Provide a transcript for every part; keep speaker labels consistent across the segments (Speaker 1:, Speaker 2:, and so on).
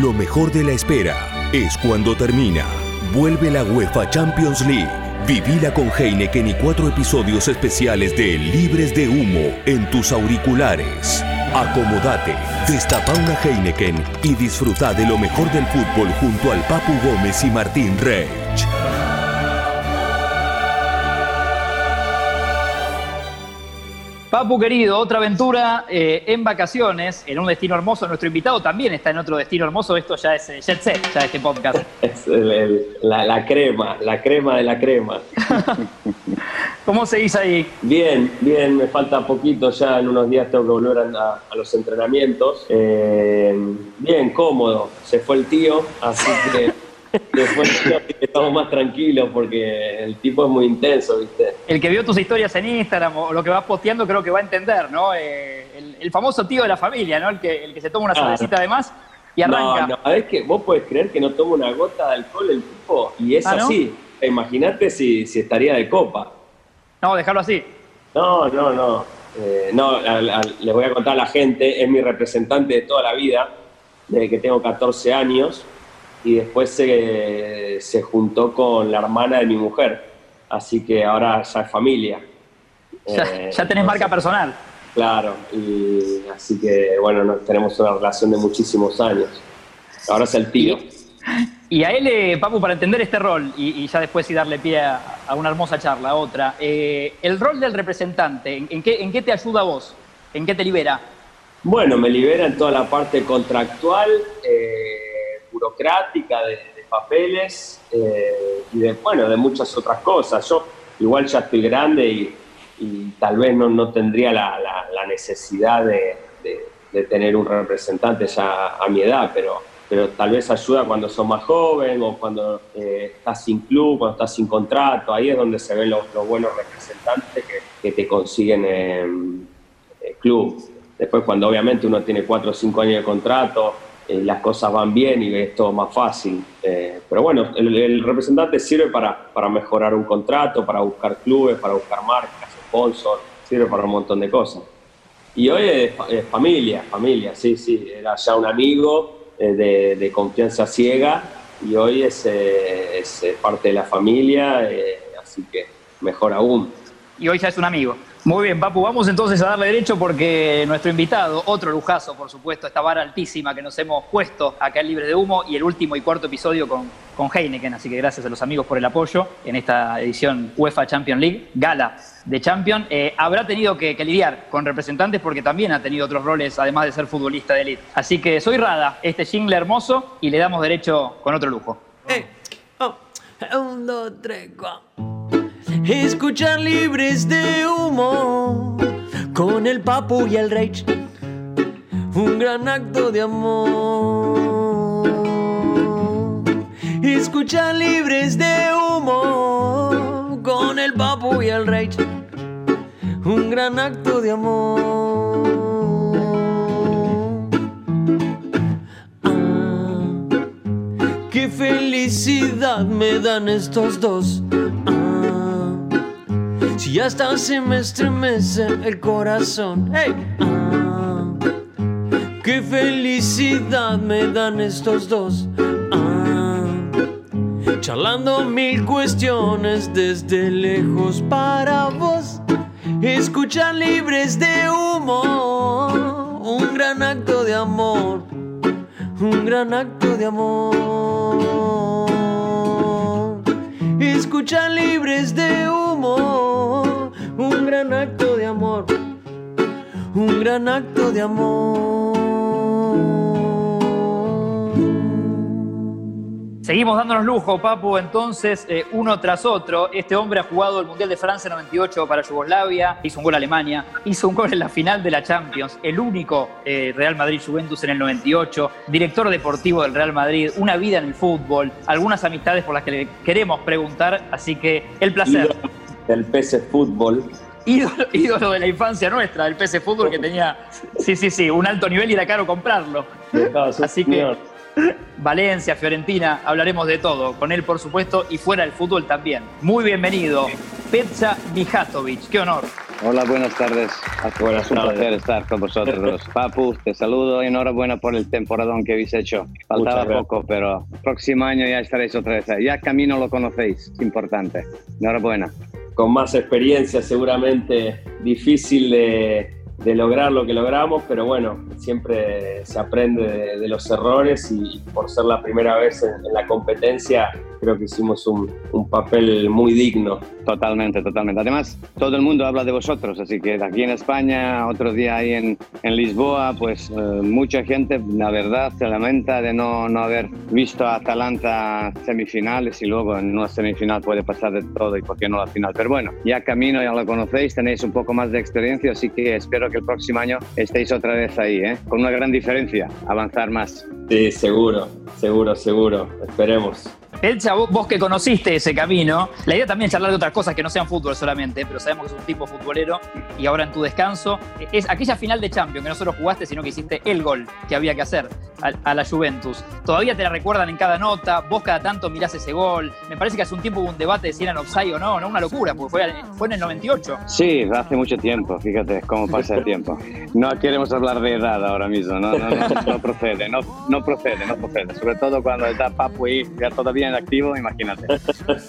Speaker 1: Lo mejor de la espera es cuando termina. Vuelve la UEFA Champions League. Vivila con Heineken y cuatro episodios especiales de Libres de Humo en tus auriculares. Acomodate, destapa una Heineken y disfruta de lo mejor del fútbol junto al Papu Gómez y Martín Reich.
Speaker 2: Papu querido, otra aventura eh, en vacaciones, en un destino hermoso. Nuestro invitado también está en otro destino hermoso. Esto ya es eh, Jet Set, ya este podcast.
Speaker 3: Es el- el- la, la crema, la crema de la crema.
Speaker 2: ¿Cómo seguís ahí?
Speaker 3: Bien, bien, me falta poquito, ya en unos días tengo que volver a, a los entrenamientos. Eh, bien, cómodo, se fue el tío, así que que estamos más tranquilos porque el tipo es muy intenso, ¿viste?
Speaker 2: El que vio tus historias en Instagram o lo que vas posteando creo que va a entender, ¿no? Eh, el, el famoso tío de la familia, ¿no? El que, el que se toma una
Speaker 3: Claro.
Speaker 2: cervecita de más y arranca.
Speaker 3: No, no, ¿sabés que vos podés creer que no toma una gota de alcohol el tipo? Y es
Speaker 2: Ah, ¿no?
Speaker 3: así. Imagínate si, si estaría de copa.
Speaker 2: No, dejarlo así.
Speaker 3: No, no, no. Eh, no, les voy a contar a la gente, es mi representante de toda la vida, desde que tengo 14 años, y después se, se juntó con la hermana de mi mujer, así que ahora ya es familia.
Speaker 2: Ya,
Speaker 3: Eh,
Speaker 2: ya tenés marca personal.
Speaker 3: Claro, y así que bueno, tenemos una relación de muchísimos años. Ahora es el tío.
Speaker 2: Y a él, eh, Papu, para entender este rol y, y ya después sí darle pie a, a una hermosa charla, a otra, eh, el rol del representante, ¿en, en qué, ¿en qué te ayuda a vos? ¿En qué te libera?
Speaker 3: Bueno, me libera en toda la parte contractual, eh, burocrática, de, papeles eh, y de, bueno, de muchas otras cosas. Yo igual ya estoy grande y, tal vez no, no tendría la, necesidad de, tener un representante ya a mi edad, pero, pero tal vez ayuda cuando sos más joven o cuando eh, estás sin club, cuando estás sin contrato. Ahí es donde se ven los, buenos representantes que, te consiguen eh, club. Después, cuando obviamente uno tiene cuatro o cinco años de contrato, eh, las cosas van bien y es todo más fácil. Eh, pero bueno, el, representante sirve para, para mejorar un contrato, para buscar clubes, para buscar marcas, sponsors, sirve para un montón de cosas. Y hoy es, fa- es familia, familia, sí, sí, era ya un amigo eh, de, confianza ciega y hoy es, eh, es, parte de la familia, así que mejor aún.
Speaker 2: Y hoy ya es un amigo. Muy bien, Papu, vamos entonces a darle derecho porque nuestro invitado, otro lujazo, por supuesto, esta vara altísima que nos hemos puesto acá en Libres de Humo y el último y cuarto episodio con, con Heineken. Así que gracias a los amigos por el apoyo en esta edición UEFA Champions League, gala de Champion. Eh, habrá tenido que, lidiar con representantes porque también ha tenido otros roles, además de ser futbolista de elite. Así que soy Rada, este jingle hermoso, y le damos derecho con otro lujo.
Speaker 4: Ey, oh, un, dos, tres, cuatro. Escuchar libres de humo con el papu y el rage. Un gran acto de amor. Escuchar libres de humo con el papu y el rage. Un gran acto de amor. Ah. Qué felicidad me dan estos dos. Si hasta se me estremece el corazón. Hey. Ah, qué felicidad me dan estos dos. Ah, charlando mil cuestiones desde lejos para vos. Escuchar libres de humo. Un gran acto de amor un gran acto de amor. Escuchan libres de humo, un gran acto de amor, un gran acto de amor.
Speaker 2: Seguimos dándonos lujo, Papu, entonces, eh, uno tras otro. Este hombre ha jugado el Mundial de Francia 98 para Yugoslavia, hizo un gol a Alemania, hizo un gol en la final de la Champions, el único eh, Real Madrid-Juventus en el 98, director deportivo del Real Madrid, una vida en el fútbol, algunas amistades por las que le queremos preguntar, así que el placer.
Speaker 3: Del PC Fútbol.
Speaker 2: Ídolo, ídolo de la infancia nuestra, del PC Fútbol que tenía, sí, sí, sí, un alto nivel y era caro comprarlo. Así que Valencia, Fiorentina, hablaremos de todo. Con él, por supuesto, y fuera del fútbol también. Muy bienvenido, Petja Mijatovic. Qué honor.
Speaker 5: Hola, buenas tardes.
Speaker 3: Buenas
Speaker 5: es un
Speaker 3: tardes.
Speaker 5: placer estar con vosotros. Papu, te saludo y enhorabuena por el temporadón que habéis hecho. Faltaba poco, pero próximo año ya estaréis otra vez ahí. Ya Camino lo conocéis, es importante. Enhorabuena.
Speaker 3: Con más experiencia, seguramente difícil de, lograr lo que logramos, pero bueno, siempre se aprende de, de los errores y, por ser la primera vez en, en la competencia, creo que hicimos un, un papel muy digno.
Speaker 5: Totalmente, totalmente. Además, todo el mundo habla de vosotros, así que aquí en España, otro día ahí en, en Lisboa, pues eh, mucha gente, la verdad, se lamenta de no, no haber visto a Atalanta semifinales y luego en una semifinal puede pasar de todo y por qué no la final. Pero bueno, ya camino, ya lo conocéis, tenéis un poco más de experiencia, así que espero que el próximo año estéis otra vez ahí, ¿eh? con una gran diferencia, avanzar más.
Speaker 3: Sí, seguro, seguro, seguro. Esperemos.
Speaker 2: Elsa, vos, que conociste ese camino, la idea también es charlar de otras cosas que no sean fútbol solamente, pero sabemos que es un tipo futbolero y ahora en tu descanso, es aquella final de Champions que no solo jugaste, sino que hiciste el gol que había que hacer a, la Juventus. Todavía te la recuerdan en cada nota, vos cada tanto mirás ese gol. Me parece que hace un tiempo hubo un debate de si eran offside o no, no una locura, porque fue, fue en el 98.
Speaker 5: Sí, hace mucho tiempo, fíjate cómo pasa el tiempo. No queremos hablar de edad ahora mismo, no, no, no, no procede, no, no procede, no procede. Sobre todo cuando está Papu ahí ya todavía en activo, imagínate.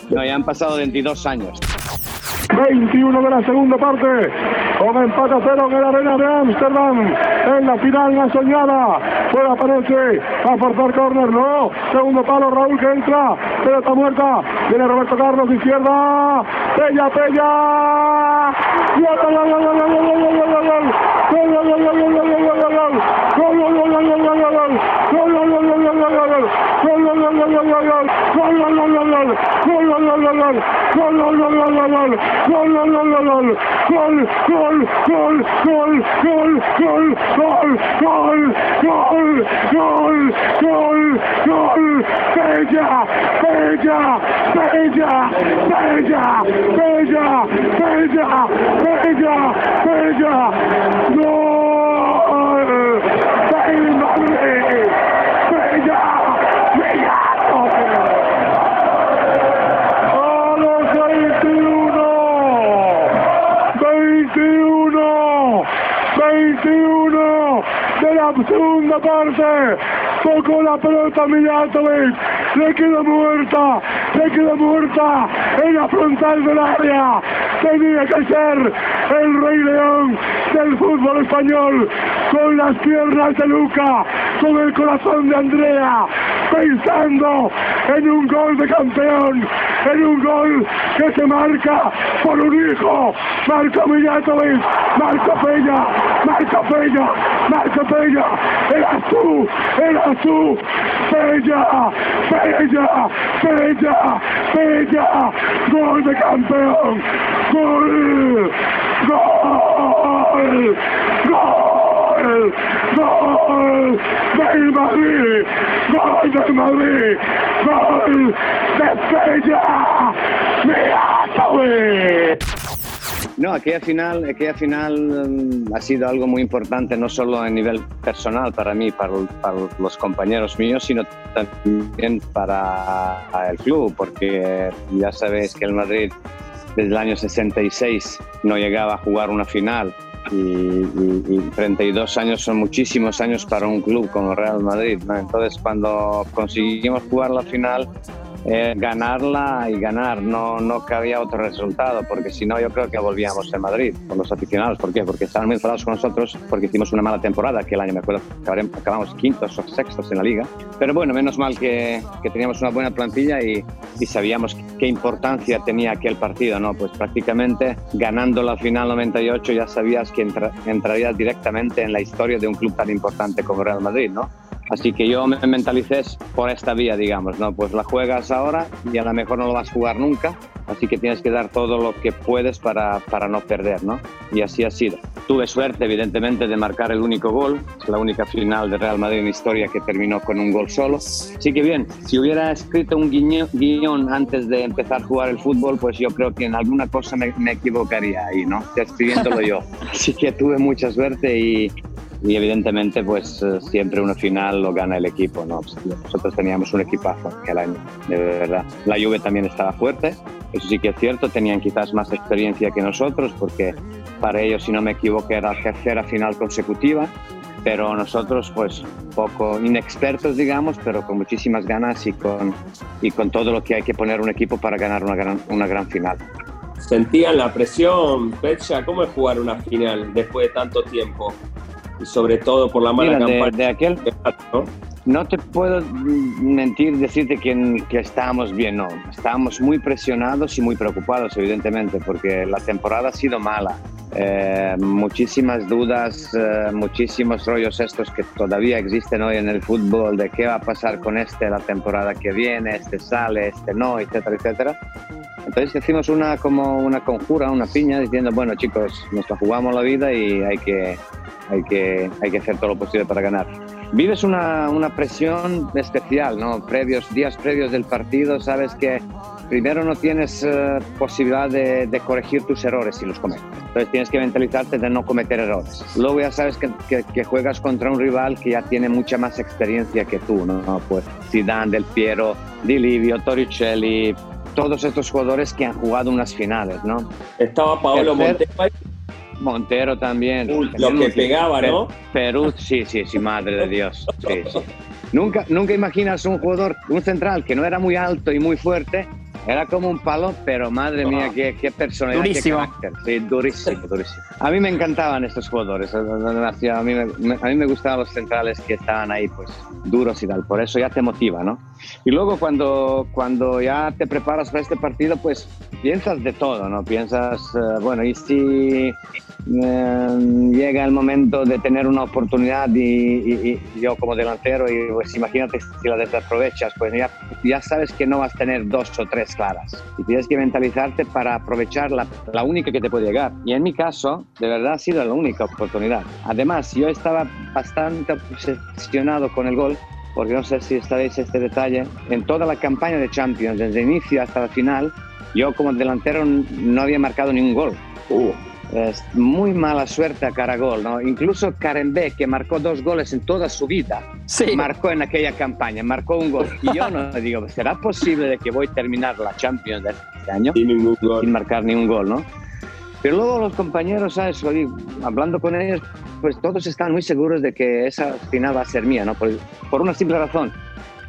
Speaker 5: No, ya han pasado 22 años.
Speaker 6: 21 de la segunda parte, con empate a cero en la arena de Ámsterdam, en la final más soñada, puede aparece a forzar córner, no, segundo palo Raúl que entra, pelota muerta, viene Roberto Carlos izquierda, Pella, Pella, gol, gol, gol, gol, gol, gol, gol, gol, Goal, Goal, Goal, Goal, Goal, Goal, Goal, Goal, Goal, Goal, Goal, Goal, Goal, Goal, Goal, Goal, Goal, Goal, Belgia, Belgia, Belgia, Belgia, Belgia, Belgia, Belgia, Belgia, Goal, Belgia, segunda parte, tocó la pelota Mijatovic, le quedó muerta, le quedó muerta en la frontal del área, tenía que ser el Rey León del fútbol español, con las piernas de Luca, con el corazón de Andrea, pensando en un gol de campeón, en un gol que se marca por un hijo, marca Mijatovic, marca Peña, marca Peña, marca Peña, eras tú, eras tú, Peña, Peña, Peña, Peña, gol de campeón, gol, gol, gol, gol del Madrid, gol del Madrid, gol de Peña, Mijatovic.
Speaker 5: No, aquella final, aquella final mm, ha sido algo muy importante, no solo a nivel personal para mí, para, los compañeros míos, sino también para el club, porque ya sabéis que el Madrid desde el año 66 no llegaba a jugar una final. Y, y- y 32 años son muchísimos años para un club como Real Madrid. Entonces, cuando conseguimos jugar la final, eh, ganarla y ganar, no, no cabía otro resultado, porque si no yo creo que volvíamos en Madrid con los aficionados. ¿Por qué? Porque estaban muy enfadados con nosotros porque hicimos una mala temporada, que el año me acuerdo acabamos quintos o sextos en la liga. Pero bueno, menos mal que, que teníamos una buena plantilla y, y sabíamos qué importancia tenía aquel partido, ¿no? Pues prácticamente ganando la final 98 ya sabías que entra- entrarías directamente en la historia de un club tan importante como Real Madrid, ¿no? Así que yo me mentalicé por esta vía, digamos, ¿no? Pues la juegas ahora y a lo mejor no lo vas a jugar nunca, así que tienes que dar todo lo que puedes para, para no perder, ¿no? Y así ha sido. Tuve suerte, evidentemente, de marcar el único gol, la única final de Real Madrid en historia que terminó con un gol solo. Así que bien, si hubiera escrito un guion antes de empezar a jugar el fútbol, pues yo creo que en alguna cosa me, me equivocaría ahí, ¿no? Escribiéndolo yo. Así que tuve mucha suerte y, y evidentemente pues eh, siempre una final lo gana el equipo, ¿no? Nosotros teníamos un equipazo aquel año, de verdad. La Juve también estaba fuerte, Eso sí que es cierto, tenían quizás más experiencia que nosotros, porque para ellos, si no me equivoco, era la tercera final consecutiva, pero nosotros, pues, poco inexpertos, digamos, pero con muchísimas ganas y con, y con todo lo que hay que poner un equipo para ganar una gran, una gran final.
Speaker 3: ¿Sentían la presión, Pecha? ¿Cómo es jugar una final después de tanto tiempo? Sobre todo por la mala
Speaker 5: Mira, de-
Speaker 3: campaña.
Speaker 5: de aquel-
Speaker 3: ¿no?
Speaker 5: No te puedo mentir, decirte que, que estábamos bien, no. Estábamos muy presionados y muy preocupados, evidentemente, porque la temporada ha sido mala. Eh, muchísimas dudas, eh, muchísimos rollos estos que todavía existen hoy en el fútbol, de qué va a pasar con este la temporada que viene, este sale, este no, etcétera, etcétera. Entonces hicimos una, como una conjura, una piña, diciendo, bueno chicos, nos la jugamos la vida y hay que, hay que, hay que hacer todo lo posible para ganar. Vives una, una presión especial, ¿no? Previos, días previos del partido, sabes que primero no tienes eh, posibilidad de, de corregir tus errores si los cometes. Entonces tienes que mentalizarte de no cometer errores. Luego ya sabes que, que- que juegas contra un rival que ya tiene mucha más experiencia que tú, ¿no? Pues Zidane, Del Piero, Di Livio, Torricelli, todos estos jugadores que han jugado unas finales, ¿no?
Speaker 3: Estaba Paolo
Speaker 5: Tercer-
Speaker 3: Montero
Speaker 5: también.
Speaker 3: Uy, lo que pegaba, ¿no?
Speaker 5: Perú, sí, sí, sí, madre de Dios. Sí, sí. Nunca, nunca imaginas un jugador, un central que no era muy alto y muy fuerte, era como un palo, pero madre mía, qué, qué personalidad,
Speaker 2: Durísimo.
Speaker 5: qué carácter. Sí, durísimo, durísimo. A mí me encantaban estos jugadores, demasiado. a mí me, a mí me gustaban los centrales que estaban ahí, pues, duros y tal, por eso ya te motiva, ¿no? Y luego cuando, cuando ya te preparas para este partido, pues piensas de todo, ¿no? Piensas, eh, bueno, ¿y si eh, llega el momento de tener una oportunidad y, y- y yo como delantero, y pues imagínate si la desaprovechas, pues ya, ya sabes que no vas a tener dos o tres claras. Y tienes que mentalizarte para aprovechar la, la única que te puede llegar. Y en mi caso, de verdad ha sido la única oportunidad. Además, yo estaba bastante obsesionado con el gol porque no sé si sabéis este detalle, en toda la campaña de Champions, desde el inicio hasta el final, yo como delantero no había marcado ningún gol.
Speaker 3: Uh,
Speaker 5: Es muy mala suerte a cara a gol, ¿no? Incluso Karen B, que marcó dos goles en toda su vida,
Speaker 2: Sí.
Speaker 5: marcó en aquella campaña, marcó un gol. Y yo no digo, ¿será posible de que voy a terminar la Champions de este año
Speaker 3: sin ningún gol.
Speaker 5: sin marcar ni un gol, ¿no? Pero luego los compañeros, ¿sabes? Hablando con ellos, pues todos están muy seguros de que esa final va a ser mía, ¿no? Por, por una simple razón.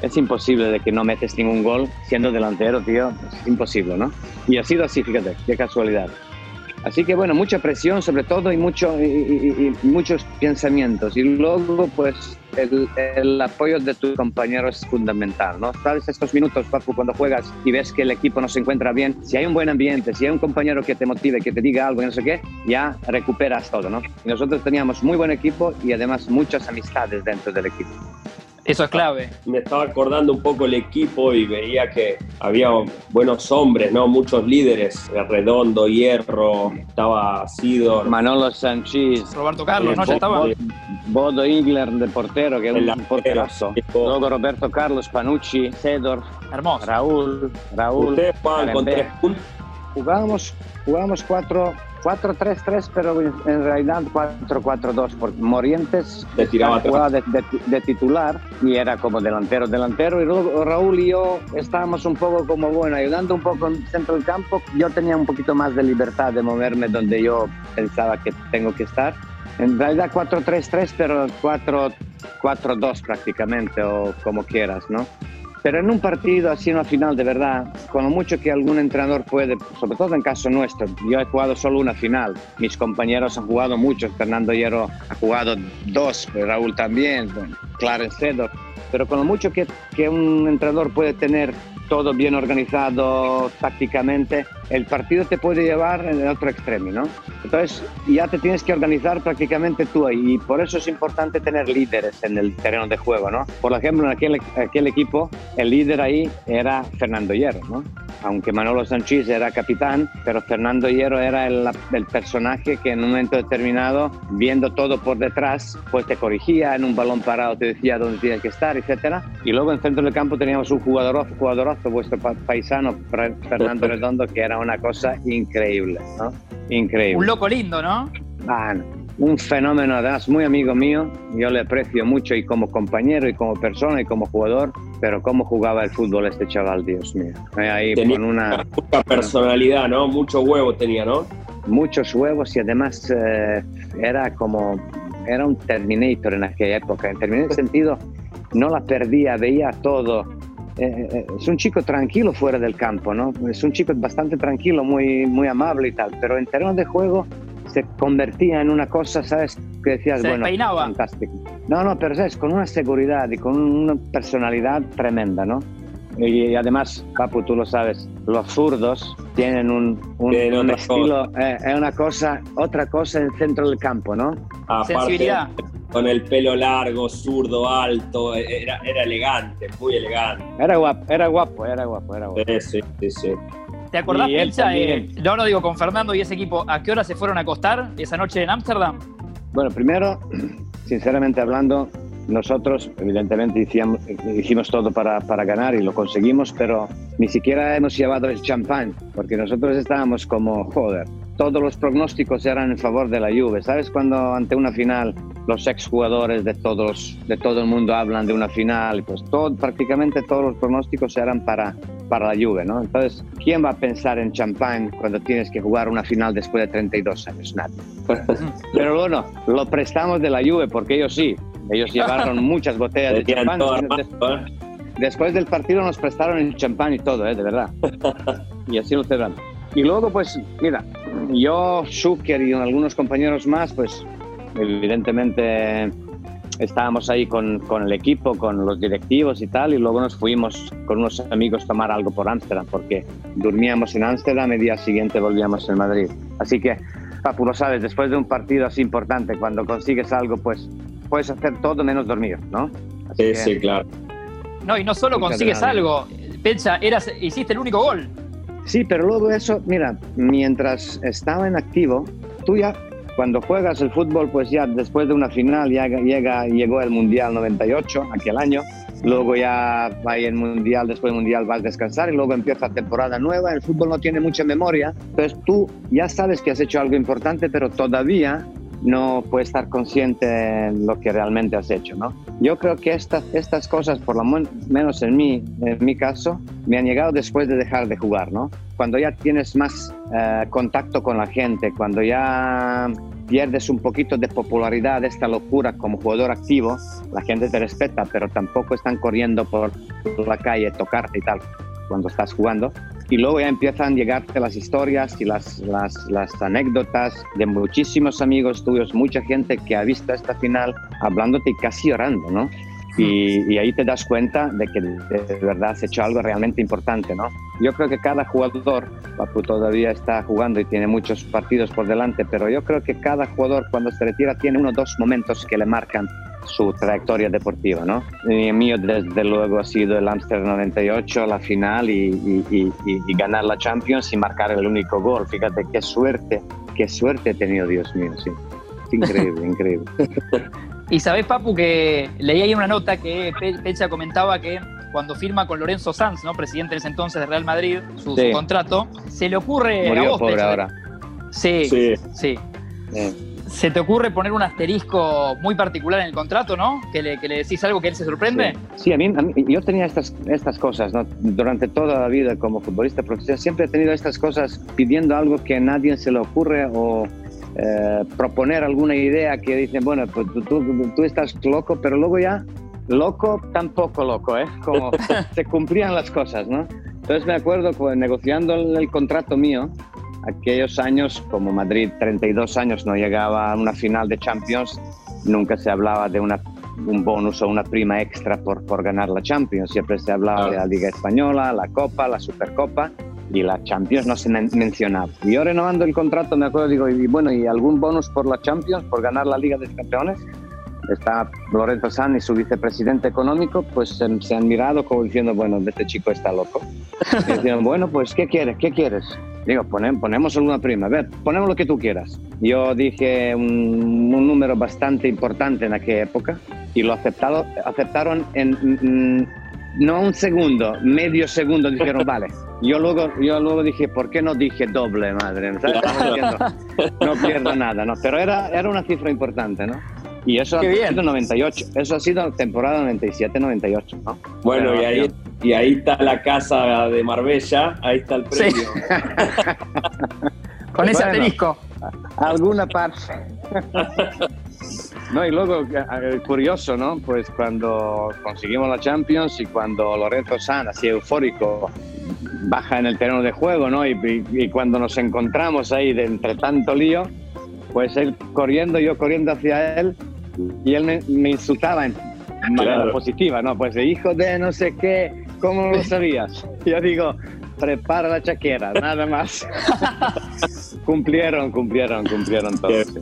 Speaker 5: Es imposible de que no metes ningún gol siendo delantero, tío. Es imposible, ¿no? Y ha sido así, fíjate, qué casualidad. Así que bueno, mucha presión sobre todo y, mucho, y, y- y muchos pensamientos. Y luego, pues, el, el apoyo de tus compañeros es fundamental, ¿no? Sabes, estos minutos, Papu, cuando juegas y ves que el equipo no se encuentra bien, si hay un buen ambiente, si hay un compañero que te motive, que te diga algo y no sé qué, ya recuperas todo, ¿no? Y nosotros teníamos muy buen equipo y además muchas amistades dentro del equipo.
Speaker 2: Eso es clave.
Speaker 3: Me estaba acordando un poco el equipo y veía que había buenos hombres, ¿no? Muchos líderes. Redondo, Hierro, estaba Sidor.
Speaker 5: Manolo Sanchís,
Speaker 2: Roberto Carlos, ¿no? Ya estaba.
Speaker 5: Bo- Bodo Igler de portero, que es
Speaker 3: El
Speaker 5: un porterazo. Luego Roberto Carlos, Panucci, Sedor,
Speaker 2: Hermoso.
Speaker 5: Raúl, Raúl.
Speaker 3: Ustedes jugaban con tres puntos.
Speaker 5: Jugábamos, jugábamos 4 4-3-3, pero en realidad 4-4-2, porque Morientes
Speaker 3: atrás.
Speaker 5: jugaba de, de- de titular y era como delantero, delantero, y luego Raúl y yo estábamos un poco como, bueno, ayudando un poco en el centro del campo. Yo tenía un poquito más de libertad de moverme donde yo pensaba que tengo que estar. En realidad 4-3-3, pero 4-4-2 prácticamente, o como quieras, ¿no? Pero en un partido así, en una final, de verdad, con lo mucho que algún entrenador puede, sobre todo en caso nuestro, yo he jugado solo una final, mis compañeros han jugado muchos, Fernando Hierro ha jugado dos, Raúl también, Clarence Sedor, pero con lo mucho que, que un entrenador puede tener todo bien organizado tácticamente, el partido te puede llevar en el otro extremo, ¿no? Entonces ya te tienes que organizar prácticamente tú ahí y por eso es importante tener líderes en el terreno de juego, ¿no? Por ejemplo, en aquel, aquel equipo el líder ahí era Fernando Hierro, ¿no? Aunque Manolo Sanchís era capitán, pero Fernando Hierro era el, el personaje que en un momento determinado, viendo todo por detrás, pues te corrigía, en un balón parado te decía dónde tienes que estar, etcétera. Y luego en centro del campo teníamos un jugadorazo, jugadorazo vuestro pa- paisano, Fernando Redondo, que era una cosa increíble, ¿no? Increíble.
Speaker 2: Un loco lindo, ¿no?
Speaker 5: Ah, un fenómeno, además muy amigo mío, yo le aprecio mucho y como compañero y como persona y como jugador, pero cómo jugaba el fútbol este chaval, Dios mío. Ahí
Speaker 3: Tenía
Speaker 5: con una...
Speaker 3: mucha personalidad, ¿no? Mucho huevo tenía, ¿no?
Speaker 5: muchos huevos y además eh, era como era un Terminator en aquella época. En el sentido, no la perdía, veía todo. Eh, eh, es un chico tranquilo fuera del campo, ¿no? Es un chico bastante tranquilo, muy, muy amable y tal, pero en terreno de juego se convertía en una cosa, ¿sabes? Que decías,
Speaker 2: Se
Speaker 5: bueno,
Speaker 2: despeinaba.
Speaker 5: fantástico. No, no, pero ¿sabes? Con una seguridad y con una personalidad tremenda, ¿no? Y, además, Papu, tú lo sabes, los zurdos tienen un, un, estilo, eh, es una cosa, otra cosa en el centro del campo, ¿no?
Speaker 3: Aparte,
Speaker 2: Sensibilidad.
Speaker 3: con el pelo largo, zurdo, alto, era, era elegante, muy elegante.
Speaker 5: Era guapo, era guapo, era guapo, era guapo.
Speaker 3: Sí, sí, sí, sí.
Speaker 2: ¿Te acordás,
Speaker 5: también.
Speaker 2: eh, no, no digo con Fernando y ese equipo, ¿a qué hora se fueron a acostar esa noche en Ámsterdam?
Speaker 5: Bueno, primero, sinceramente hablando, nosotros evidentemente hicimos, hicimos todo para, para ganar y lo conseguimos, pero ni siquiera hemos llevado el champán, porque nosotros estábamos como, joder, todos los pronósticos eran en favor de la Juve. ¿Sabes cuando ante una final los exjugadores de todos de todo el mundo hablan de una final? Pues todo, prácticamente todos los pronósticos eran para, para la Juve, ¿no? Entonces, ¿quién va a pensar en champán cuando tienes que jugar una final después de 32 años? Nadie. Pero bueno, lo prestamos de la Juve porque ellos sí. Ellos llevaron muchas botellas de champán. Después del partido nos prestaron el champán y todo, ¿eh? de verdad. Y así lo celebramos. Y luego, pues, mira, yo, Schuker y algunos compañeros más, pues, evidentemente estábamos ahí con, con el equipo, con los directivos y tal, y luego nos fuimos con unos amigos a tomar algo por Ámsterdam, porque dormíamos en Ámsterdam y el día siguiente volvíamos en Madrid. Así que, Papu, lo sabes, después de un partido así importante, cuando consigues algo, pues puedes hacer todo menos dormir, ¿no? Así
Speaker 3: Sí,
Speaker 5: que-
Speaker 3: sí, claro.
Speaker 2: No, y no solo
Speaker 5: Mucha
Speaker 2: consigues
Speaker 5: adrenalina.
Speaker 2: algo, Pencha, eras, hiciste el único gol.
Speaker 5: Sí, pero luego eso, mira, mientras estaba en activo, tú ya, cuando juegas el fútbol, pues ya después de una final ya llega, llegó el Mundial 98, aquel año, luego ya va el Mundial, después del Mundial vas a descansar y luego empieza temporada nueva, el fútbol no tiene mucha memoria, entonces tú ya sabes que has hecho algo importante, pero todavía no puedes estar consciente de lo que realmente has hecho, ¿no? Yo creo que estas, estas cosas, por lo menos en mí, en mi caso, me han llegado después de dejar de jugar, ¿no? Cuando ya tienes más eh, contacto con la gente, cuando ya pierdes un poquito de popularidad, de esta locura como jugador activo, la gente te respeta, pero tampoco están corriendo por la calle, tocarte y tal, cuando estás jugando. Y luego ya empiezan a llegarte las historias y las, las, las anécdotas de muchísimos amigos tuyos, mucha gente que ha visto esta final hablándote y casi llorando, ¿no? Y, y ahí te das cuenta de que de verdad has hecho algo realmente importante, ¿no? Yo creo que cada jugador, Papu todavía está jugando y tiene muchos partidos por delante, pero yo creo que cada jugador cuando se retira tiene uno o dos momentos que le marcan su trayectoria deportiva, ¿no? Y el mío, desde luego, ha sido el Amsterdam 98, la final y, y- y- y- y ganar la Champions y marcar el único gol. Fíjate qué suerte, qué suerte he tenido, Dios mío, sí. Increíble, increíble.
Speaker 2: Y sabés, Papu, que leí ahí una nota que Pe- Pencha comentaba que cuando firma con Lorenzo Sanz, ¿no? presidente en ese entonces de Real Madrid, su, contrato, se le ocurre a
Speaker 5: Murió
Speaker 2: vos,
Speaker 5: pobre ahora.
Speaker 2: Sí, sí,
Speaker 3: Sí.
Speaker 5: Eh,
Speaker 2: ¿Se te ocurre poner un asterisco muy particular en el contrato, no? Que le, que le decís algo que él se sorprende.
Speaker 5: Sí, Sí, a, mí, a mí- yo tenía estas, estas cosas, ¿no? Durante toda la vida como futbolista profesional, siempre he tenido estas cosas pidiendo algo que a nadie se le ocurre o eh, proponer alguna idea que dicen, bueno, pues tú, tú, tú estás loco, pero luego ya, loco, tampoco loco, ¿eh? Como se cumplían las cosas, ¿no? Entonces me acuerdo pues, negociando el, el contrato mío, aquellos años, como Madrid, 32 años, no llegaba a una final de Champions, nunca se hablaba de una un bonus o una prima extra por, por ganar la Champions. Siempre se hablaba de la Liga Española, la Copa, la Supercopa y la Champions no se men- mencionaba. Y yo renovando el contrato me acuerdo, digo, y bueno, ¿y algún bonus por la Champions, por ganar la Liga de Campeones? Está Lorenzo San y su vicepresidente económico, pues se, se han mirado como diciendo, bueno, este chico está loco. Y decían, bueno, pues, ¿qué quieres? ¿Qué quieres? Digo, ponem- ponemos alguna prima. A ver, ponemos lo que tú quieras. Yo dije un, un número bastante importante en aquella época y lo aceptado, aceptaron en mm, no un segundo, medio segundo. Dijeron, vale. Yo luego, yo luego dije, ¿por qué no dije doble, madre? ¿Sabes? No pierdo nada, ¿no? Pero era, era una cifra importante, ¿no? Y eso
Speaker 2: Qué
Speaker 5: ha
Speaker 2: bien.
Speaker 5: sido 98, eso ha sido temporada 97-98, ¿no?
Speaker 3: Bueno,
Speaker 5: Pero,
Speaker 3: y ahí, y ahí está la casa de Marbella, ahí está el
Speaker 2: Sí.
Speaker 3: premio.
Speaker 2: Con ese
Speaker 5: Bueno.
Speaker 2: asterisco.
Speaker 5: alguna parte. No, y luego, eh, curioso, ¿no? Pues cuando conseguimos la Champions y cuando Lorenzo San, así eufórico, baja en el terreno de juego, ¿no? Y, y- y cuando nos encontramos ahí de entre tanto lío, pues él corriendo, yo corriendo hacia él, y él me, me insultaba en manera
Speaker 3: Claro.
Speaker 5: positiva, ¿no? Pues de hijo de no sé qué, ¿cómo lo sabías? Yo digo, prepara la chaquera, nada más. cumplieron, cumplieron, cumplieron todo. sí.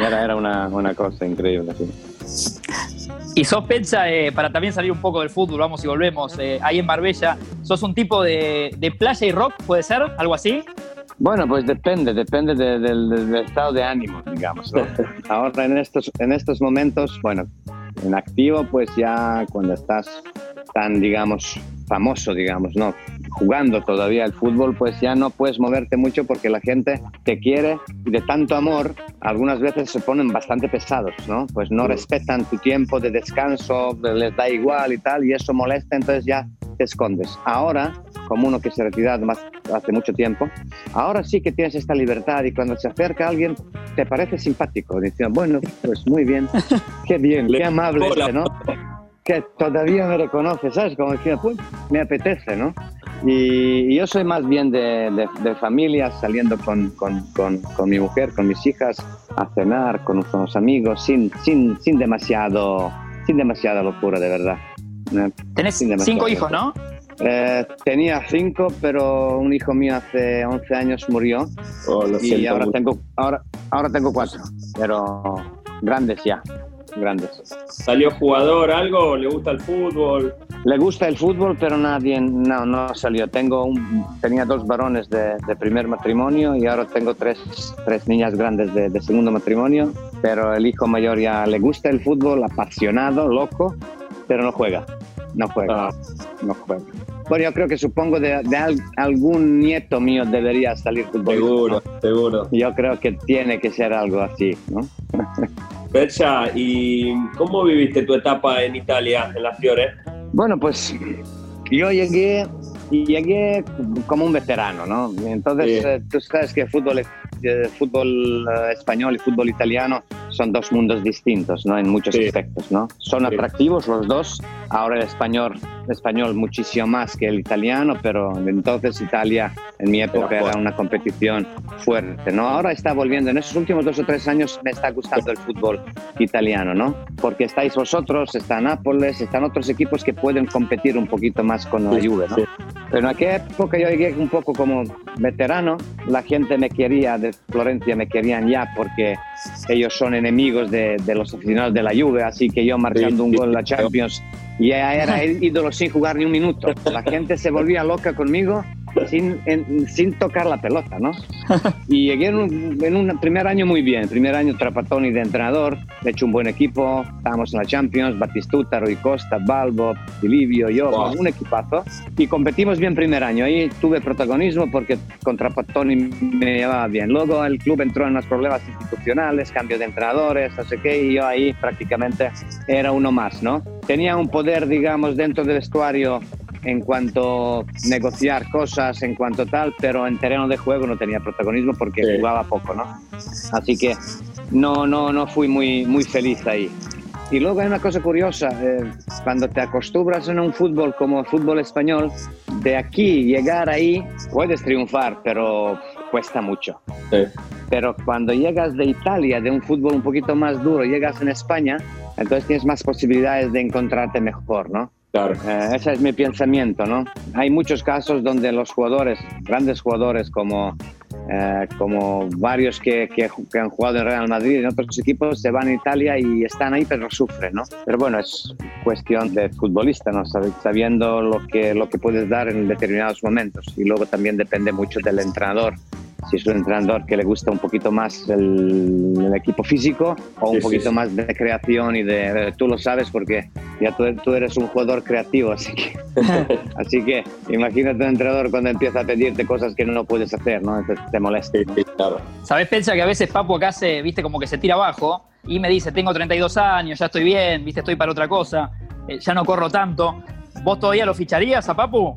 Speaker 5: Era, era una, una cosa increíble, sí.
Speaker 2: Y sos Pecha, eh, para también salir un poco del fútbol, vamos y volvemos, eh, ahí en Marbella, sos un tipo de, de playa y rock, ¿puede ser? ¿Algo así?
Speaker 5: Bueno, pues depende, depende de- del, del estado de ánimo, digamos. ¿no? Ahora en estos, en estos momentos, bueno, en activo, pues ya cuando estás tan, digamos, famoso, digamos, ¿no? Jugando todavía el fútbol, pues ya no puedes moverte mucho porque la gente te quiere y de tanto amor, algunas veces se ponen bastante pesados, ¿no? Pues no respetan tu tiempo de descanso, les da igual y tal, y eso molesta, entonces ya te escondes. Ahora, como uno que se retira más hace mucho tiempo, ahora sí que tienes esta libertad y cuando se acerca alguien te parece simpático. Dicen, bueno, pues muy bien, qué bien,
Speaker 3: Le
Speaker 5: qué amable este, ¿no? Que todavía me reconoce, ¿sabes? Como decía, pues me apetece, ¿no? Y, y yo soy más bien de, de- de familia, saliendo con, con- con- con mi mujer, con mis hijas, a cenar con unos amigos, sin, sin, sin, demasiado, sin demasiada locura, de verdad.
Speaker 2: Tenés cinco hijos. ¿no?
Speaker 5: Eh, tenía cinco, pero un hijo mío hace 11 años murió
Speaker 3: Oh, lo
Speaker 5: y ahora
Speaker 3: mucho.
Speaker 5: tengo, ahora, ahora tengo cuatro, pero grandes ya, grandes.
Speaker 3: ¿Salió jugador algo? ¿Le gusta el fútbol?
Speaker 5: Le gusta el fútbol, pero nadie, no, no salió. Tengo un, tenía dos varones de, de primer matrimonio y ahora tengo tres, tres niñas grandes de, de segundo matrimonio, pero el hijo mayor ya le gusta el fútbol, apasionado, loco, pero no juega, no juega,
Speaker 3: Ah.
Speaker 5: no juega. Bueno, yo creo que supongo de, de al- algún nieto mío debería salir futbolista.
Speaker 3: Seguro,
Speaker 5: ¿no?
Speaker 3: seguro.
Speaker 5: Yo creo que tiene que ser algo así, ¿no?
Speaker 3: Pecha, ¿y cómo viviste tu etapa en Italia, en la Fiore?
Speaker 5: Bueno, pues yo llegué llegué como un veterano, ¿no? Entonces,
Speaker 3: Sí.
Speaker 5: eh, tú sabes que fútbol, eh, fútbol español y fútbol italiano son dos mundos distintos, ¿no? En muchos
Speaker 3: Sí.
Speaker 5: aspectos, ¿no? Son
Speaker 3: Sí.
Speaker 5: atractivos los dos. Ahora el español, español muchísimo más que el italiano, pero entonces Italia en mi época
Speaker 3: Era
Speaker 5: una competición fuerte, ¿no? Ahora está volviendo. En estos últimos dos o tres años me está gustando el fútbol italiano, ¿no? Porque estáis vosotros, está Nápoles, están otros equipos que pueden competir un poquito más con la Juve, ¿no? Pero en aquella época yo llegué un poco como veterano, la gente me quería de Florencia, me querían ya porque ellos son enemigos de, de los aficionados de la Juve, así que yo marcando un gol en la. Champions ya era el ídolo sin jugar ni un minuto. La gente se volvía loca conmigo sin, en- sin tocar la pelota, ¿no? Y llegué en un, en un primer año muy bien, primer año Trapattoni de entrenador, he hecho un buen equipo, estábamos en la Champions, Batistuta, Rui Costa, Balbo, Silvio, yo,
Speaker 3: Wow.
Speaker 5: un equipazo, y competimos bien primer año, ahí tuve protagonismo porque con Trapattoni me llevaba bien. Luego el club entró en unos problemas institucionales, cambio de entrenadores, no sé qué, y yo ahí prácticamente era uno más, ¿no? Tenía un poder, digamos, dentro del vestuario en cuanto negociar cosas, en cuanto tal, pero en terreno de juego no tenía protagonismo porque
Speaker 3: Sí.
Speaker 5: jugaba poco, ¿no? Así que no, no, no fui muy, muy feliz ahí. Y luego hay una cosa curiosa, eh, cuando te acostumbras a un fútbol como el fútbol español, de aquí llegar ahí puedes triunfar, pero cuesta mucho.
Speaker 3: Sí.
Speaker 5: Pero cuando llegas de Italia, de un fútbol un poquito más duro, llegas en España, entonces tienes más posibilidades de encontrarte mejor, ¿no?
Speaker 3: Claro.
Speaker 5: Eh, ese es mi pensamiento, ¿no? Hay muchos casos donde los jugadores, grandes jugadores como, eh, como varios que, que, que han jugado en Real Madrid y en otros equipos, se van a Italia y están ahí pero sufren, ¿no? Pero bueno, es cuestión de futbolista, ¿no? Sab- Sabiendo lo que, lo que puedes dar en determinados momentos y luego también depende mucho del entrenador si es un entrenador que le gusta un poquito más el, el equipo físico o un
Speaker 3: Sí,
Speaker 5: poquito
Speaker 3: sí.
Speaker 5: más de creación y de... Tú lo sabes porque ya tú, tú eres un jugador creativo, así que, así que imagínate un entrenador cuando empieza a pedirte cosas que no puedes hacer, ¿no? Entonces te molesta.
Speaker 3: Sí, sí, claro.
Speaker 2: ¿Sabés, Pensa, que a veces Papu acá se, viste, como que se tira abajo y me dice, tengo 32 años, ya estoy bien, viste, estoy para otra cosa, eh, ya no corro tanto. ¿Vos todavía lo ficharías a Papu?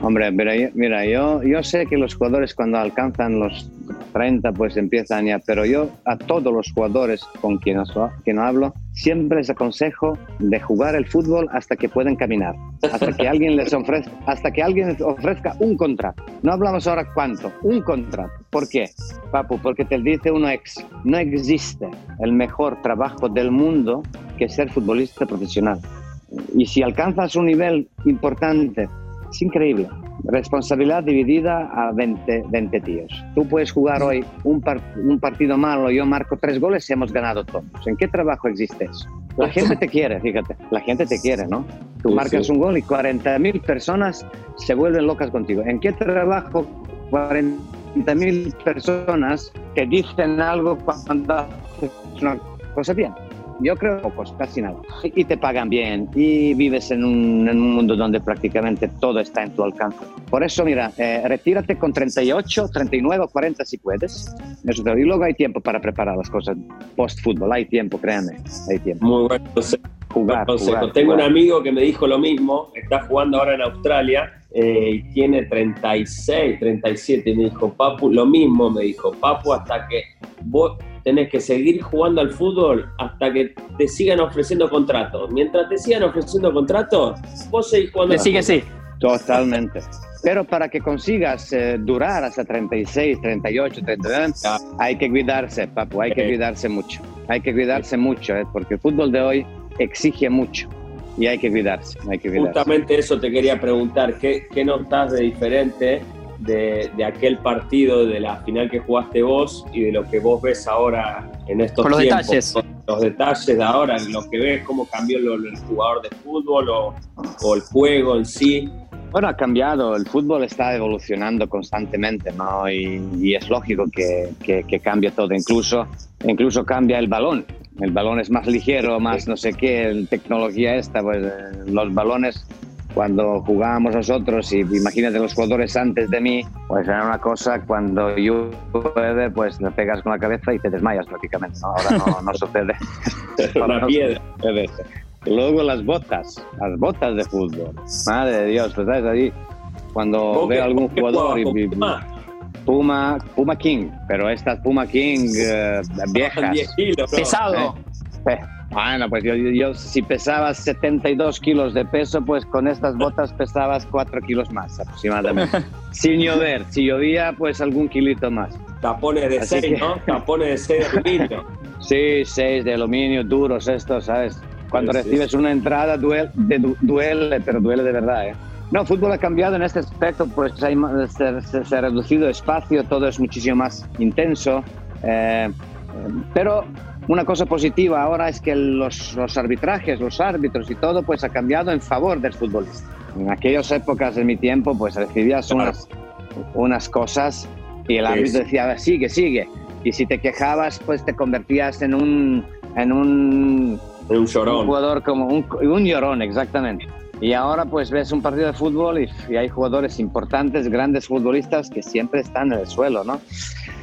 Speaker 5: Hombre, pero yo- mira, yo, yo sé que los jugadores cuando alcanzan los 30 pues empiezan ya, pero yo a todos los jugadores con quienes quien hablo siempre les aconsejo de jugar el fútbol hasta que pueden caminar, hasta que alguien les ofrezca, hasta que alguien les ofrezca un contrato. No hablamos ahora cuánto, un contrato. ¿Por qué, Papu? Porque te dice uno ex, no existe el mejor trabajo del mundo que ser futbolista profesional. Y si alcanzas un nivel importante es increíble. Responsabilidad dividida a 20, 20 tíos. Tú puedes jugar hoy un, par- un partido malo, yo marco tres goles y hemos ganado todos. ¿En qué trabajo existe eso? La gente te quiere, fíjate. La gente te quiere, ¿no? Tú
Speaker 3: Sí,
Speaker 5: marcas
Speaker 3: sí.
Speaker 5: un gol y 40.000 personas se vuelven locas contigo. ¿En qué trabajo 40.000 personas te dicen algo cuando haces una cosa bien? Yo creo pocos, casi nada. Y te pagan bien y vives en un, en un mundo donde prácticamente todo está en tu alcance. Por eso, mira, eh, retírate con 38, 39 o 40 si puedes. Eso te- y luego hay tiempo para preparar las cosas post-fútbol. Hay tiempo, créeme, hay tiempo.
Speaker 3: Muy buen consejo.
Speaker 5: Jugar,
Speaker 3: consejo.
Speaker 5: jugar,
Speaker 3: Tengo
Speaker 5: jugar.
Speaker 3: un amigo que me dijo lo mismo, está jugando ahora en Australia eh, y tiene 36, 37. Y me dijo, Papu, lo mismo me dijo, Papu, hasta que vos tenés que seguir jugando al fútbol hasta que te sigan ofreciendo contratos. Mientras te sigan ofreciendo contratos, vos seguís jugando al
Speaker 2: sigue
Speaker 3: fútbol.
Speaker 2: sí.
Speaker 5: Totalmente. Pero para que consigas eh, durar hasta 36, 38, 39, hay que cuidarse, papu, hay que cuidarse mucho. Hay que cuidarse mucho, eh, porque el fútbol de hoy exige mucho y hay que cuidarse, hay que cuidarse.
Speaker 3: Justamente eso te quería preguntar, ¿qué, qué notas de diferente de, de aquel partido, de la final que jugaste vos y de lo que vos ves ahora en estos
Speaker 2: Con los
Speaker 3: tiempos?
Speaker 2: detalles.
Speaker 3: Con los detalles de ahora, lo que ves, cómo cambió lo- el jugador de fútbol o, o el juego en sí.
Speaker 5: Bueno, ha cambiado, el fútbol está evolucionando constantemente, ¿no? Y, y es lógico que, que, que cambie todo, incluso, incluso cambia el balón. El balón es más ligero, más no sé qué, tecnología esta, pues eh, los balones cuando jugábamos nosotros, y imagínate los jugadores antes de mí, pues era una cosa, cuando llueve, pues le pegas con la cabeza y te desmayas prácticamente, ¿no? Ahora no, no sucede.
Speaker 3: Una piedra.
Speaker 5: luego las botas, las botas de fútbol. Madre de Dios, pues ¿sabes? Ahí, cuando
Speaker 3: ¿Vos
Speaker 5: veo algún jugador y, y-
Speaker 3: Puma?
Speaker 5: Puma, Puma King, pero estas Puma King eh, viejas.
Speaker 3: 10 kilos.
Speaker 2: Pesado.
Speaker 5: Eh, Bueno, pues yo, yo- yo si pesabas 72 kilos de peso, pues con estas botas pesabas 4 kilos más aproximadamente. Sin llover, si llovía, pues algún kilito más.
Speaker 3: Tapones de
Speaker 5: Así
Speaker 3: 6,
Speaker 5: que-
Speaker 3: ¿no? Tapones de 6 de aluminio.
Speaker 5: Sí, seis de aluminio, duros estos, ¿sabes? Cuando
Speaker 3: Sí, sí,
Speaker 5: recibes una entrada duele, du- duele, pero duele de verdad, ¿eh? No, fútbol ha cambiado en este aspecto, pues hay se, se- se ha reducido espacio, todo es muchísimo más intenso, eh, pero una cosa positiva ahora es que los, los arbitrajes, los árbitros y todo, pues ha cambiado en favor del futbolista. En aquellas épocas de mi tiempo, pues recibías
Speaker 3: Claro.
Speaker 5: unas, unas cosas y el árbitro
Speaker 3: sí.
Speaker 5: decía, sigue, sigue. Y si te quejabas, pues te convertías en un, en un,
Speaker 3: Un
Speaker 5: un
Speaker 3: llorón.
Speaker 5: jugador como un, un llorón, exactamente. Y ahora pues ves un partido de fútbol y, y hay jugadores importantes, grandes futbolistas que siempre están en el suelo, ¿no?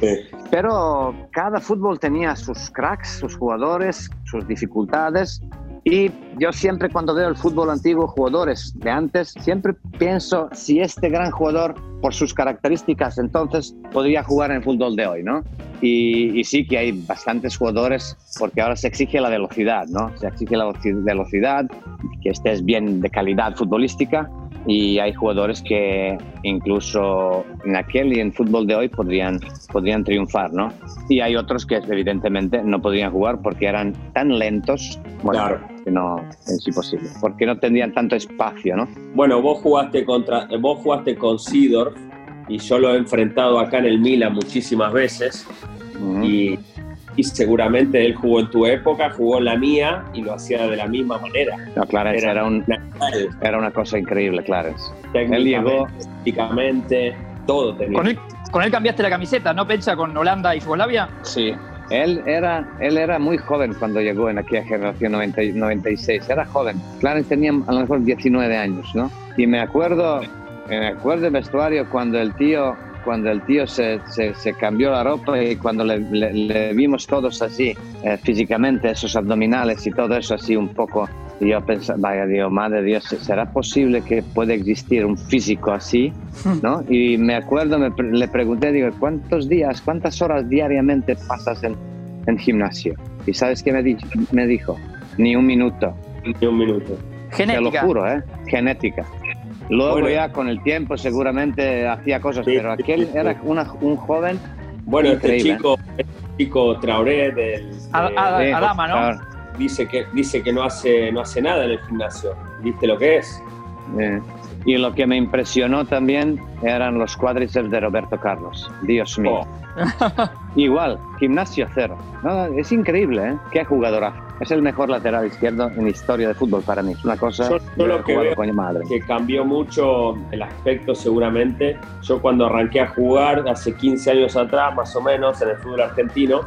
Speaker 3: Sí.
Speaker 5: Pero cada fútbol tenía sus cracks, sus jugadores, sus dificultades. Y yo siempre cuando veo el fútbol antiguo, jugadores de antes, siempre pienso si este gran jugador, por sus características, entonces podría jugar en el fútbol de hoy, ¿no? Y, y sí que hay bastantes jugadores, porque ahora se exige la velocidad, ¿no? Se exige la veloci- velocidad, que estés bien de calidad futbolística, y hay jugadores que incluso en aquel y en fútbol de hoy podrían, podrían triunfar, ¿no? Y hay otros que evidentemente no podrían jugar porque eran tan lentos, bueno,
Speaker 3: Claro.
Speaker 5: que no es imposible, porque no tendrían tanto espacio, ¿no?
Speaker 3: Bueno, vos jugaste contra, vos jugaste con Sidorf y yo lo he enfrentado acá en el Milan muchísimas veces y, y seguramente él jugó en tu época, jugó en la mía y lo hacía de la misma manera.
Speaker 5: No, Clarence
Speaker 3: Era-
Speaker 5: era, un, era una cosa increille, Clarence.
Speaker 3: técnicamente, todo tenía.
Speaker 2: Con el, con él cambiaste la camiseta, ¿no, Pecha, con Holanda y Yugoslavia?
Speaker 5: Sí, él era, él era muy joven cuando llegó en aquella generación 90, 96, era joven. Clarence tenía a lo mejor 19 años, ¿no? Y me acuerdo, me acuerdo del vestuario cuando el tío, cuando el tío se, se, se cambió la ropa y cuando le, le- le vimos todos así, eh, físicamente, esos abdominales y todo eso así un poco. Y yo pensaba, vaya Dios, madre Dios, ¿será posible que pueda existir un físico así? ¿no? Y me acuerdo, me pre- le pregunté, digo, ¿cuántos días, cuántas horas diariamente pasas en, en gimnasio? ¿Y sabes qué me, di- me dijo? Ni un minuto.
Speaker 3: Ni un minuto.
Speaker 5: Te lo
Speaker 2: Genética.
Speaker 5: juro, ¿eh? Genética. Luego
Speaker 3: Bueno.
Speaker 5: ya con el tiempo seguramente hacía cosas,
Speaker 3: Sí,
Speaker 5: pero aquel
Speaker 3: sí, sí.
Speaker 5: era una- un joven...
Speaker 3: Bueno, este
Speaker 5: Increíble.
Speaker 3: chico, este chico Traoré del, de-
Speaker 2: Adama, ¿no?
Speaker 5: claro,
Speaker 3: dice que dice que no hace no hace nada en el gimnasio. ¿Viste lo que es?
Speaker 5: eh. Y lo que me impresionó también eran los cuádriceps de Roberto Carlos. Dios mío.
Speaker 3: Oh,
Speaker 5: Igual, gimnasio cero. No, es increíble, ¿eh? Qué jugadorazo. Es el mejor lateral izquierdo en la historia de fútbol para mí. Es una cosa
Speaker 3: Yo- lo que veo-
Speaker 5: coño madre.
Speaker 3: que cambió mucho el aspecto seguramente. Yo cuando arranqué a jugar hace 15 años atrás, más o menos, en el fútbol argentino,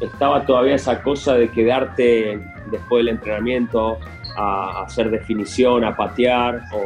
Speaker 3: estaba todavía esa cosa de quedarte después del entrenamiento a hacer definición, a patear o,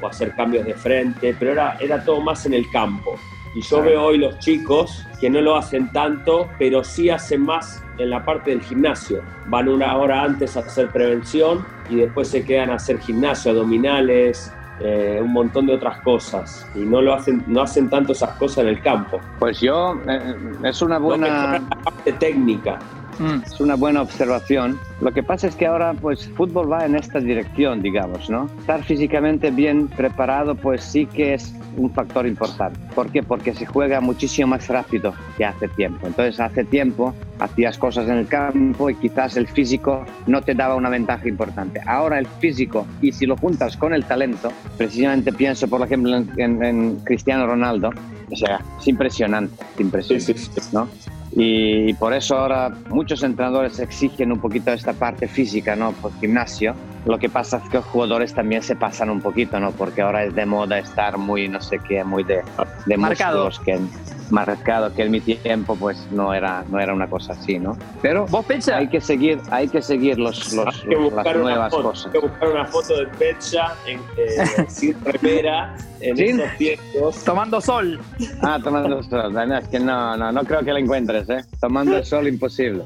Speaker 3: o hacer cambios de frente, pero era, era todo más en el campo. Y yo veo hoy los chicos que no lo hacen tanto, pero sí hacen más en la parte del gimnasio. Van una hora antes a hacer prevención y después se quedan a hacer gimnasio, abdominales, eh, un montón de otras cosas. Y no lo hacen, no hacen tanto esas cosas en el campo.
Speaker 5: Pues yo, eh, es una buena...
Speaker 3: la parte técnica.
Speaker 2: Mm.
Speaker 5: Es una buena observación. Lo que pasa es que ahora, pues, fútbol va en esta dirección, digamos, ¿no? Estar físicamente bien preparado, pues sí que es un factor importante. ¿Por qué? Porque se juega muchísimo más rápido que hace tiempo. Entonces, hace tiempo hacías cosas en el campo y quizás el físico no te daba una ventaja importante. Ahora el físico, y si lo juntas con el talento, precisamente pienso, por ejemplo, en, en- en Cristiano Ronaldo, o sea, es impresionante,
Speaker 3: Sí,
Speaker 5: impresionante.
Speaker 3: sí, sí.
Speaker 5: ¿no? Y, por eso ahora muchos entrenadores exigen un poquito esta parte física, ¿no? Por gimnasio. Lo que pasa es que los jugadores también se pasan un poquito, ¿no? Porque ahora es de moda estar muy, no sé qué, muy de, de
Speaker 2: Marcado.
Speaker 5: músculos que marcado, que en mi tiempo pues no era, no era una cosa así, ¿no? Pero
Speaker 2: ¿Vos, Pecha?
Speaker 5: hay que seguir, hay que seguir los, los-
Speaker 3: Hay que
Speaker 5: las
Speaker 3: buscar una
Speaker 5: nuevas
Speaker 3: foto,
Speaker 5: cosas.
Speaker 3: hay que buscar una foto de Pecha en, eh, sin remera en
Speaker 5: ¿Sin?
Speaker 3: esos tiempos.
Speaker 2: Tomando sol.
Speaker 5: Ah, tomando sol. Es que no, no, no creo que la encuentres, ¿eh? Tomando el sol imposible.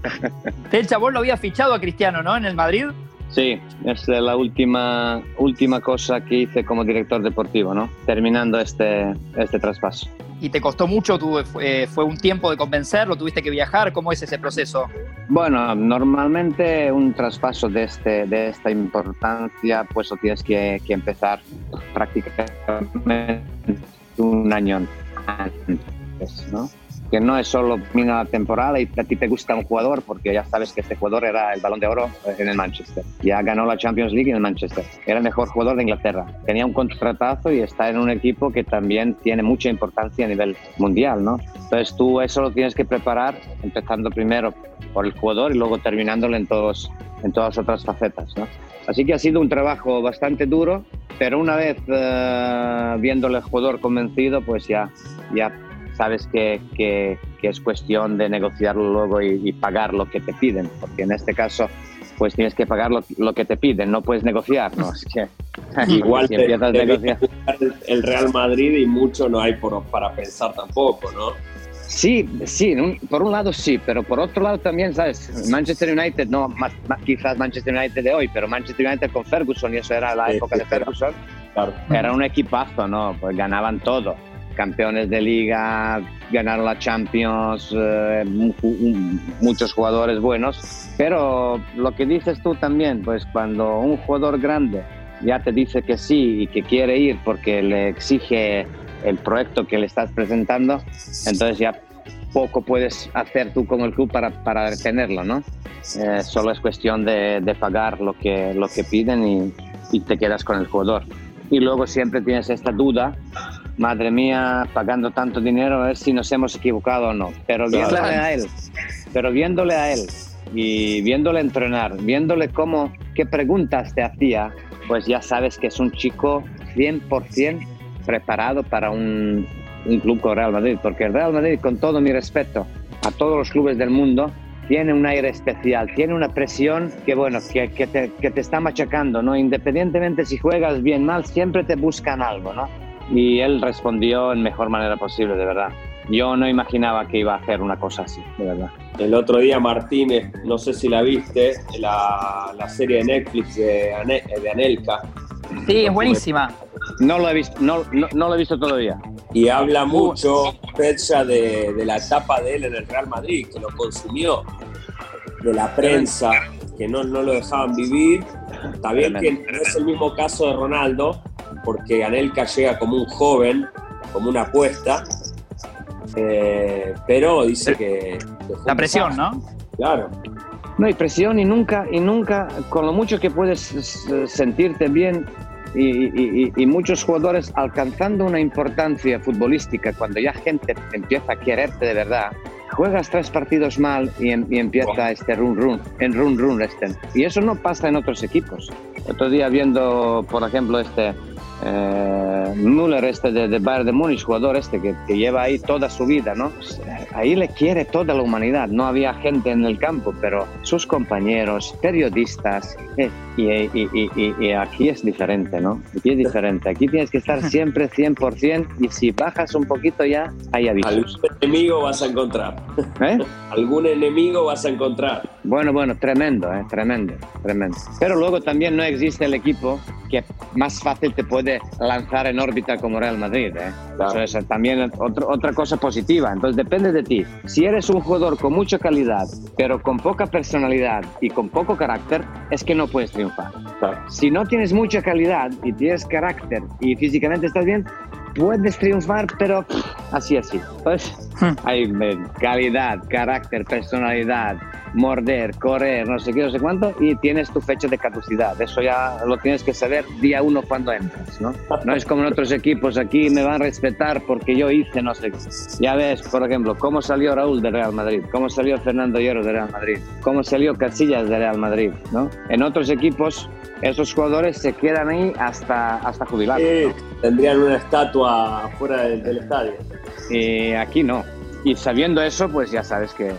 Speaker 2: Pecha, vos lo habías fichado a Cristiano, ¿no? En el Madrid.
Speaker 5: Sí, es la última, última cosa que hice como director deportivo, ¿no? Terminando este, este traspaso.
Speaker 2: ¿Y te costó mucho? ¿Tú, eh, ¿Fue un tiempo de convencerlo? ¿Tuviste que viajar? ¿Cómo es ese proceso?
Speaker 5: Bueno, normalmente un traspaso de, este, de esta importancia, pues lo tienes que, que empezar prácticamente un año antes, ¿no? Que no es solo la temporada y a ti te gusta un jugador porque ya sabes que este jugador era el balón de oro en el Manchester. Ya ganó la Champions League en el Manchester. Era el mejor jugador de Inglaterra. Tenía un contratazo y está en un equipo que también tiene mucha importancia a nivel mundial, ¿no? Entonces tú eso lo tienes que preparar empezando primero por el jugador y luego terminándolo en, todos, en todas otras facetas, ¿no? Así que ha sido un trabajo bastante duro, pero una vez eh, viéndole al jugador convencido, pues ya, ya sabes que, que, que es cuestión de negociarlo luego y, y, pagar lo que te piden, porque en este caso pues tienes que pagar lo, lo que te piden, no puedes negociar, ¿no? Así que
Speaker 3: Igual
Speaker 5: si
Speaker 3: te,
Speaker 5: empiezas a
Speaker 3: te
Speaker 5: negociar...
Speaker 3: el, Real Madrid y mucho no hay por, para pensar tampoco, ¿no?
Speaker 5: Sí, sí, por un lado sí, pero por otro lado también, ¿sabes? Manchester United, no más, más, quizás Manchester United de hoy, pero Manchester United con Ferguson, y eso era la época de Ferguson, era un equipazo, ¿no? Pues ganaban todo. Campeones de liga, ganaron la Champions, eh, mu- mu- muchos jugadores buenos. Pero lo que dices tú también, pues cuando un jugador grande ya te dice que sí y que quiere ir porque le exige el proyecto que le estás presentando, entonces ya poco puedes hacer tú como el club para, para retenerlo, ¿no? Eh, solo es cuestión de, de, pagar lo que, lo que piden y, y, te quedas con el jugador. Y luego siempre tienes esta duda, madre mía, pagando tanto dinero, a ver si nos hemos equivocado o no. Pero viéndole claro. a él, pero viéndole a él y viéndole entrenar, viéndole cómo, qué preguntas te hacía, pues ya sabes que es un chico 100% preparado para un, un club como Real Madrid, porque el Real Madrid, con todo mi respeto a todos los clubes del mundo, tiene un aire especial, tiene una presión que, bueno, que, que, te, que te está machacando, ¿no? Independientemente si juegas bien mal, siempre te buscan algo, ¿no? Y él respondió en mejor manera posible, de verdad. Yo no imaginaba que iba a hacer una cosa así, de verdad.
Speaker 3: El otro día Martínez, no sé si la viste, la, la serie de Netflix de, Ane- de Anelka,
Speaker 2: Sí, es buenísima.
Speaker 5: No lo he visto, no, no, no lo he visto todavía.
Speaker 3: y habla mucho, Pecha, de, de la etapa de él en el Real Madrid, que lo consumió, de la prensa, que no, no lo dejaban vivir. Está bien que no es el mismo caso de Ronaldo, porque Anelka llega como un joven, como una apuesta, eh, pero dice que...
Speaker 2: La presión. ¿no?
Speaker 3: Claro.
Speaker 5: No hay presión y nunca, y nunca, con lo mucho que puedes sentirte bien y, y- y- y muchos jugadores alcanzando una importancia futbolística cuando ya gente empieza a quererte de verdad, juegas tres partidos mal y, em- y empieza este run run, en run run este. Y eso no pasa en otros equipos. Otro día viendo, por ejemplo, este eh, Müller, este de, de Bayern de Múnich, jugador este que, que lleva ahí toda su vida, ¿no? Ahí le quiere toda la humanidad. No había gente en el campo, pero sus compañeros, periodistas, eh, y, y- y- y- y aquí es diferente, ¿no? Aquí es diferente. Aquí tienes que estar siempre 100% y si bajas un poquito ya hay avisos.
Speaker 3: Algún enemigo vas a encontrar.
Speaker 5: ¿Eh?
Speaker 3: Algún enemigo vas a encontrar.
Speaker 5: Bueno, bueno, tremendo, ¿eh? tremendo, tremendo. Pero luego también no existe el equipo que más fácil te puede lanzar en órbita como Real Madrid. ¿eh?
Speaker 3: Claro.
Speaker 5: Eso es también otro- otra cosa positiva. Entonces depende de ti. Si eres un jugador con mucha calidad, pero con poca personalidad y con poco carácter, es que no puedes triunfar. Si no tienes mucha calidad y tienes carácter y físicamente estás bien, puedes triunfar, pero pff, así, así. Pues hay eh, calidad, carácter, personalidad, morder, correr, no sé qué, no sé cuánto, y tienes tu fecha de caducidad. Eso ya lo tienes que saber día uno cuando entras, ¿no? No es como en otros equipos, aquí me van a respetar porque yo hice no sé qué. Ya ves, por ejemplo, cómo salió Raúl de Real Madrid, cómo salió Fernando Hierro de Real Madrid, cómo salió Casillas de RealRid, ¿no? En otros equipos, esos jugadores se quedan ahí hasta, hasta jubilados.
Speaker 3: Eh,
Speaker 5: ¿no?
Speaker 3: tendrían una estatua fuera del, del estadio.
Speaker 5: Y aquí no. Y sabiendo eso, pues ya sabes que...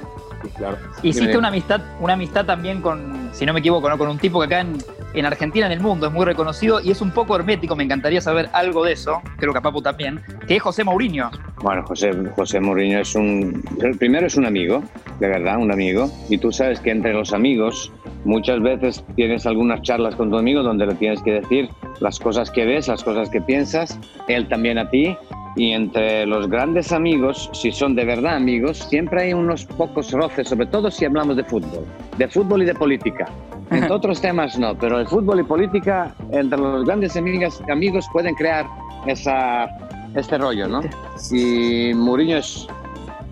Speaker 3: Claro.
Speaker 2: Hiciste una amistad, una amistad también con, si no me equivoco, ¿no? con un tipo que acá en, en Argentina, en el mundo, es muy reconocido y es un poco hermético. Me encantaría saber algo de eso, creo que a Papu también, que es José Mourinho.
Speaker 5: Bueno, José, José Mourinho es un... Primero es un amigo, de verdad, un amigo. Y tú sabes que entre los amigos muchas veces tienes algunas charlas con tu amigo donde le tienes que decir las cosas que ves, las cosas que piensas, él también a ti. Y entre los grandes amigos, si son de verdad amigos, siempre hay unos pocos roces, sobre todo si hablamos de fútbol, de fútbol y de política. En otros temas no, pero el fútbol y política, entre los grandes amigas, amigos pueden crear esa, este rollo, ¿no? Y Mourinho es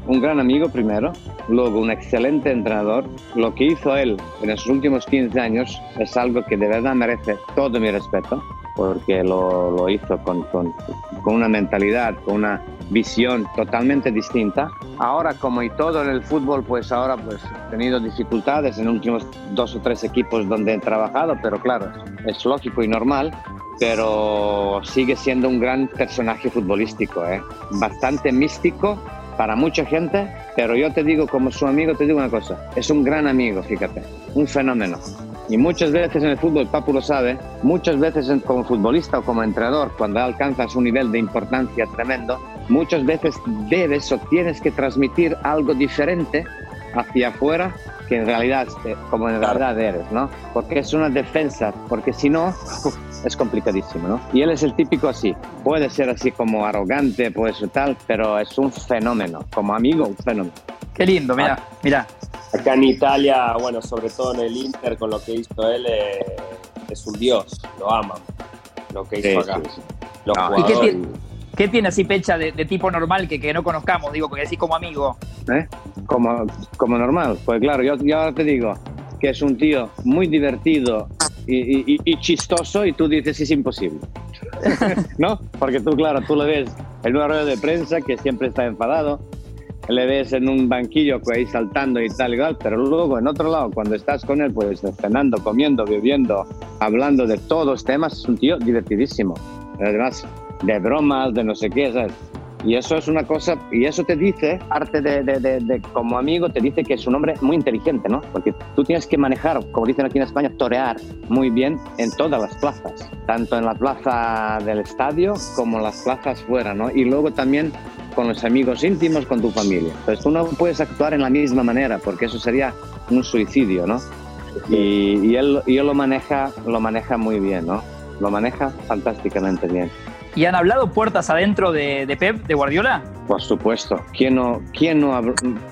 Speaker 5: un gran amigo primero, luego un excelente entrenador. Lo que hizo él en los últimos 15 años es algo que de verdad merece todo mi respeto, porque lo, lo hizo con, con, con una mentalidad, con una visión totalmente distinta. Ahora, como y todo en el fútbol, pues ahora pues, he tenido dificultades en últimos dos o tres equipos donde he trabajado, pero claro, es lógico y normal pero sigue siendo un gran personaje futbolístico, ¿eh? bastante místico para mucha gente, pero yo te digo como su amigo, te digo una cosa, es un gran amigo, fíjate, un fenómeno. Y muchas veces en el fútbol, Papu lo sabe, muchas veces como futbolista o como entrenador, cuando alcanzas un nivel de importancia tremendo, muchas veces debes o tienes que transmitir algo diferente hacia afuera que en realidad, eh, como en realidad eres, ¿no? Porque es una defensa, porque si no, es complicadísimo, ¿no? Y él es el típico así, puede ser así como arrogante, puede ser tal, pero es un fenómeno, como amigo, un fenómeno.
Speaker 2: Qué lindo, mira, mira.
Speaker 3: Acá en Italia, bueno, sobre todo en el Inter, con lo que hizo él, eh, es un dios, lo aman, lo que hizo
Speaker 5: Sí,
Speaker 3: acá.
Speaker 5: sí, sí.
Speaker 3: Los
Speaker 5: Ah,
Speaker 2: ¿Y qué,
Speaker 3: jugadores.
Speaker 2: ti- qué tiene así Pecha de, de tipo normal que, que no conozcamos? Digo, porque decís como amigo.
Speaker 5: ¿eh? Como, como normal. Pues claro, yo, yo ahora te digo que es un tío muy divertido y, chistoso y tú dices es imposible. ¿No? Porque tú, claro, tú le ves en una rueda de prensa que siempre está enfadado, le ves en un banquillo ahí saltando y tal y tal, pero luego en otro lado, cuando estás con él, pues cenando, comiendo, bebiendo, hablando de todos temas, es un tío divertidísimo. Además, de bromas, de no sé qué, ¿sabes? Y eso es una cosa, y eso te dice, parte de, de, de, como amigo, te dice que es un hombre muy inteligente, ¿no? Porque tú tienes que manejar, como dicen aquí en España, torear muy bien en todas las plazas, tanto en la plaza del estadio como en las plazas fuera, ¿no? Y luego también con los amigos íntimos, con tu familia. Entonces tú no puedes actuar en la misma manera, porque eso sería un suicidio, ¿no? Y, y él, y él lo maneja, lo maneja muy bien, ¿no? Lo maneja fantásticamente bien.
Speaker 2: ¿Y han hablado puertas adentro de, de Pep, de Guardiola?
Speaker 5: Por supuesto. ¿Quién, no, quién, no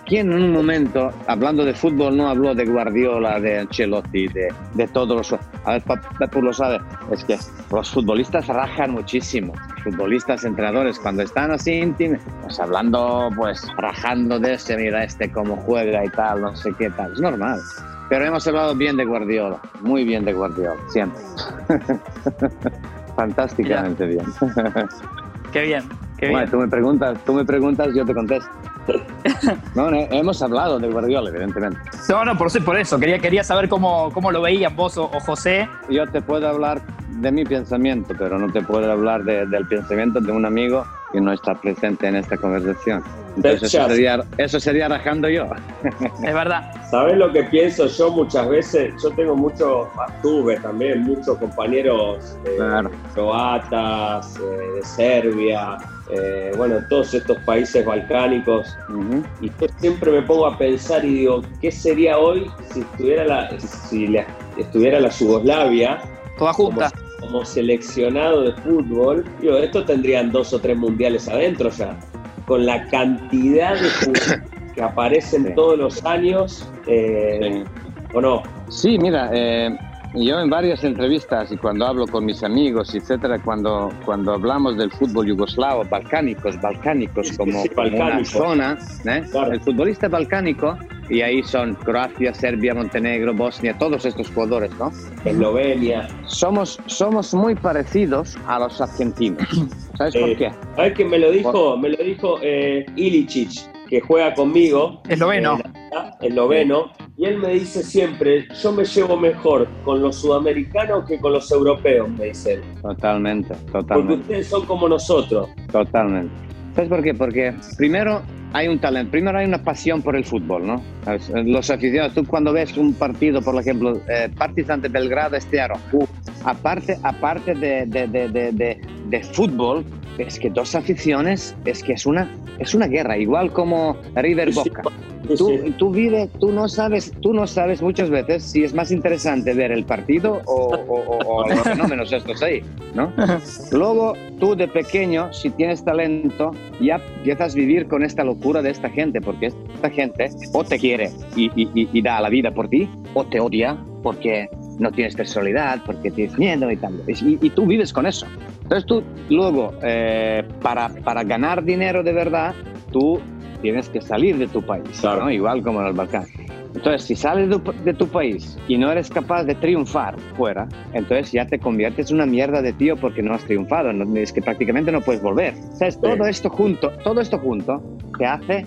Speaker 5: ¿Quién en un momento, hablando de fútbol, no habló de Guardiola, de Ancelotti, de, de todos los... A ver, Pep lo sabe. Es que los futbolistas rajan muchísimo. Futbolistas, entrenadores, cuando están así íntimos, pues hablando, pues rajando de ese, mira este cómo juega y tal, no sé qué tal. Es normal. Pero hemos hablado bien de Guardiola, muy bien de Guardiola, siempre. Fantásticamente bien.
Speaker 2: Qué bien, qué
Speaker 5: bueno,
Speaker 2: bien.
Speaker 5: tú me preguntas, tú me preguntas, yo te contesto. No, no, hemos hablado de Guardiola, evidentemente.
Speaker 2: No, no, por, eso- por eso. Quería, quería saber cómo, cómo lo veían vos o, o José.
Speaker 5: Yo te puedo hablar de mi pensamiento, pero no te puedo hablar de- del pensamiento de un amigo que no está presente en esta conversación. Entonces eso sería, eso sería rajando yo.
Speaker 2: Es verdad.
Speaker 3: ¿Sabes lo que pienso yo muchas veces? Yo tengo muchos, tuve también muchos compañeros eh,
Speaker 5: Claro.
Speaker 3: croatas, eh, de Serbia, eh, bueno, todos estos países balcánicos. Y yo siempre me pongo a pensar y digo, ¿qué sería hoy si estuviera la, si la- estuviera la Yugoslavia
Speaker 2: Toda
Speaker 3: como,
Speaker 2: junta.
Speaker 3: como seleccionado de fútbol? Digo, estos tendrían dos o tres mundiales adentro ya. Con la cantidad de jugadores que aparecen
Speaker 5: Sí.
Speaker 3: todos los años, eh, ¿o no?
Speaker 5: Sí, mira, eh, yo en varias entrevistas y cuando hablo con mis amigos, etcétera, cuando, cuando hablamos del fútbol yugoslavo, balcánicos, balcánicos, como,
Speaker 3: sí,
Speaker 5: como una zona, ¿eh?
Speaker 3: Claro.
Speaker 5: el futbolista balcánico, y ahí son Croacia, Serbia, Montenegro, Bosnia, todos estos jugadores, ¿no?
Speaker 3: Eslovenia.
Speaker 5: Somos, somos muy parecidos a los argentinos. ¿Sabes por
Speaker 3: Eh,
Speaker 5: qué?
Speaker 3: ¿Sabes que me lo dijo? Me lo dijo eh, Ilicic, que juega conmigo.
Speaker 2: Esloveno.
Speaker 3: Eh, esloveno. Y él me dice siempre, yo me llevo mejor con los sudamericanos que con los europeos, me dice él.
Speaker 5: Totalmente,
Speaker 3: Porque
Speaker 5: totalmente.
Speaker 3: ustedes son como nosotros.
Speaker 5: Totalmente. ¿Sabes por qué? Porque primero hay un talento, primero hay una pasión por el fútbol, ¿no? Los aficionados, tú cuando ves un partido, por ejemplo, eh, Partizan de Belgrado este año, uh, aparte, aparte de, de, de- de fútbol, es que dos aficiones, es que es una, es una guerra, igual como River Boca.
Speaker 3: Sí,
Speaker 5: Tú, vives, tú no sabes, tú no sabes muchas veces si es más interesante ver el partido o, o- o- o los fenómenos estos ahí, ¿no? Luego, tú de pequeño, si tienes talento, ya empiezas a vivir con esta locura de esta gente, porque esta gente o te quiere y, y- y- y da la vida por ti, o te odia porque no tienes personalidad, porque tienes miedo y tal. Y, y tú vives con eso. Entonces tú, luego, eh, para, para ganar dinero de verdad, tú tienes que salir de tu país,
Speaker 3: Claro.
Speaker 5: ¿no? igual como en el Balcán. Entonces, si sales de, tu- de tu país y no eres capaz de triunfar fuera, entonces ya te conviertes en una mierda de tío porque no has triunfado. no- es que prácticamente no puedes volver. ¿Sabes? Todo esto junto, todo esto junto te hace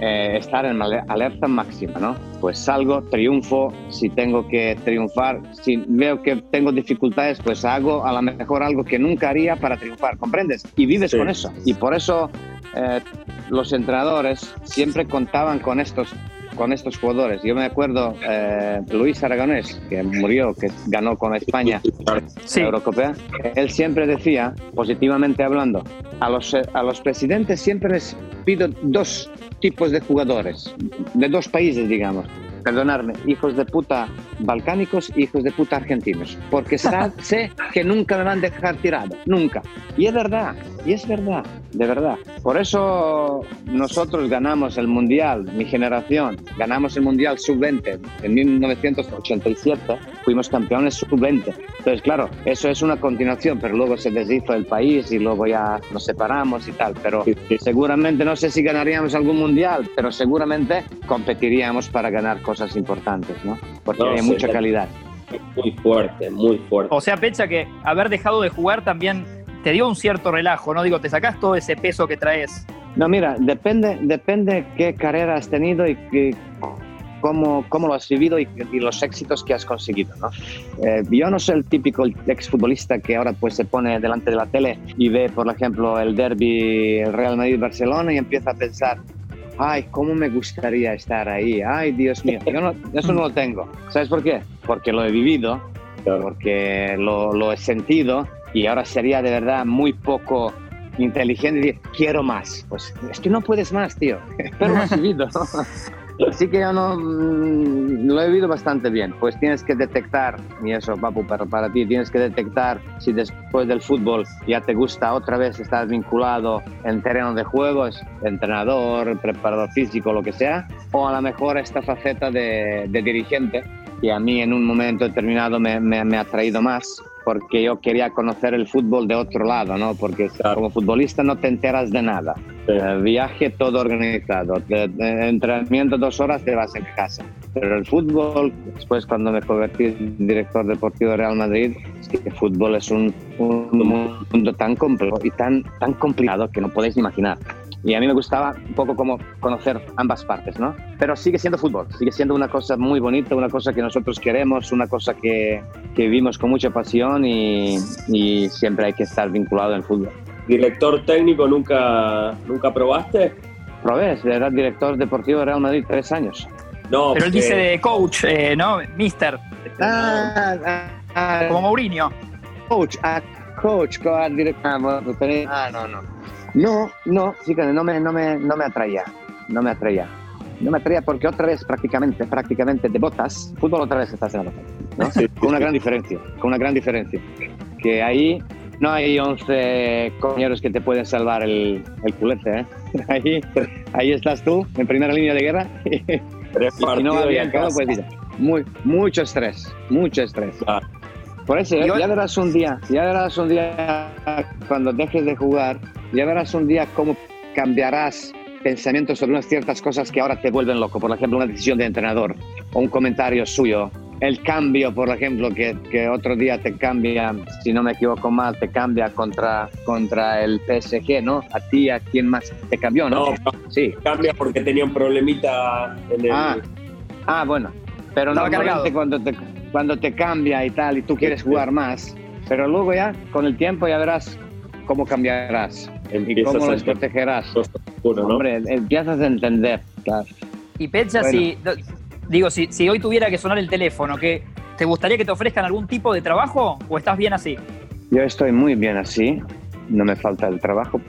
Speaker 5: eh, estar en ale- alerta máxima, ¿no? Pues salgo, triunfo, si tengo que triunfar, si veo que tengo dificultades, pues hago a lo mejor algo que nunca haría para triunfar, ¿comprendes? Y vives
Speaker 3: Sí.
Speaker 5: con eso. Y por eso eh, los entrenadores siempre contaban con estos con estos jugadores. Yo me acuerdo eh, Luis Aragonés, que murió, que ganó con España
Speaker 2: Sí.
Speaker 5: la Eurocopea, él siempre decía, positivamente hablando, a los, eh, a los presidentes siempre les pido dos tipos de jugadores, de dos países, digamos. Perdonadme, hijos de puta balcánicos hijos de puta argentinos. Porque sé que nunca me van a dejar tirado, nunca. Y es verdad, y es verdad, de verdad. Por eso nosotros ganamos el Mundial, mi generación, ganamos el Mundial Sub-20 en 1987, fuimos campeones Sub-20. Entonces, claro, eso es una continuación, pero luego se deshizo el país y luego ya nos separamos y tal. Pero seguramente, no sé si ganaríamos algún Mundial, pero seguramente competiríamos para ganar cosas importantes, ¿no? Porque
Speaker 3: No,
Speaker 5: hay mucha calidad.
Speaker 3: Muy fuerte, muy fuerte.
Speaker 2: O sea, Pecha, que haber dejado de jugar también te dio un cierto relajo, ¿no? Digo, te sacás todo ese peso que traes.
Speaker 5: No, mira, depende, depende qué carrera has tenido y qué, cómo, cómo lo has vivido y, y los éxitos que has conseguido. ¿no? Eh, yo no soy el típico exfutbolista que ahora pues se pone delante de la tele y ve, por ejemplo, el derby el Real Madrid-Barcelona y empieza a pensar, ay, cómo me gustaría estar ahí, ay, Dios mío, yo no, eso no lo tengo. ¿Sabes por qué? Porque lo he vivido, porque lo, lo he sentido y ahora sería de verdad muy poco inteligente decir, quiero más. Pues es que no puedes más, tío, pero lo has vivido. Así que yo no mm, lo he vivido bastante bien. Pues tienes que detectar, y eso, Papu, para, para ti, tienes que detectar si después del fútbol ya te gusta otra vez estar vinculado en terreno de juegos, entrenador, preparador físico, lo que sea, o a lo mejor esta faceta de, dirigente, que a mí en un momento determinado me ha traído más porque yo quería conocer el fútbol de otro lado, ¿no? Porque
Speaker 3: Claro.
Speaker 5: como futbolista no te enteras de nada.
Speaker 3: Sí.
Speaker 5: Viaje todo organizado, de- de entrenamiento dos horas te vas en casa. Pero el fútbol, después cuando me convertí en director deportivo de Real Madrid, es que el fútbol es un, un mundo tan complejo y tan, tan complicado que no podéis imaginar. Y a mí me gustaba un poco como conocer ambas partes, ¿no? Pero sigue siendo fútbol, sigue siendo una cosa muy bonita, una cosa que nosotros queremos, una cosa que, que vivimos con mucha pasión y, y siempre hay que estar vinculado el fútbol.
Speaker 3: ¿Director técnico nunca, nunca probaste?
Speaker 5: Probé, era director deportivo de Real Madrid tres años.
Speaker 3: No,
Speaker 2: Pero él
Speaker 3: porque-
Speaker 2: dice de coach, eh, ¿no? Mister,
Speaker 5: Ah, ah, ah,
Speaker 2: como Mourinho.
Speaker 5: coach, ah, coach, co- ah, direct- ah, ah, no, no. No, no, fíjate, no me, no me, no me atraía, no me atraía. No me atraía porque otra vez prácticamente, prácticamente de botas, fútbol otra vez estás en la botas, ¿no?
Speaker 3: Sí,
Speaker 5: Con una gran diferencia, con una gran diferencia. Que ahí no hay 11 compañeros que te pueden salvar el, el culete, ¿eh? Ahí, ahí estás tú, en primera línea de guerra, y
Speaker 3: tres
Speaker 5: si no va
Speaker 3: partidos y
Speaker 5: bien
Speaker 3: a
Speaker 5: todo,
Speaker 3: casa.
Speaker 5: pues mira, muy, mucho estrés, mucho estrés.
Speaker 3: Claro.
Speaker 5: Por eso,
Speaker 2: Y
Speaker 5: ya, ya verás un día, ya verás un día cuando dejes de jugar, ya verás un día cómo cambiarás pensamientos sobre unas ciertas cosas que ahora te vuelven loco. Por ejemplo, una decisión de entrenador o un comentario suyo. El cambio, por ejemplo, que, que otro día te cambia, si no me equivoco mal, te cambia contra, contra el PSG, ¿no? A ti, a quién más te cambió, ¿no?
Speaker 3: No,
Speaker 5: Sí.
Speaker 3: cambia porque tenía un problemita en el...
Speaker 5: Ah, ah, bueno. Pero
Speaker 2: Estaba
Speaker 5: normalmente cuando te, cuando te cambia y tal y tú quieres jugar más, pero luego ya con el tiempo ya verás cómo cambiarás y cómo los protegerás. Hombre, empiezas a entender. Claro.
Speaker 2: Y Pecha,
Speaker 5: Bueno.
Speaker 2: si, digo, si, si hoy tuviera que sonar el teléfono, ¿qué, ¿te gustaría que te ofrezcan algún tipo de trabajo o estás bien así?
Speaker 5: Yo estoy muy bien así, no me falta el trabajo,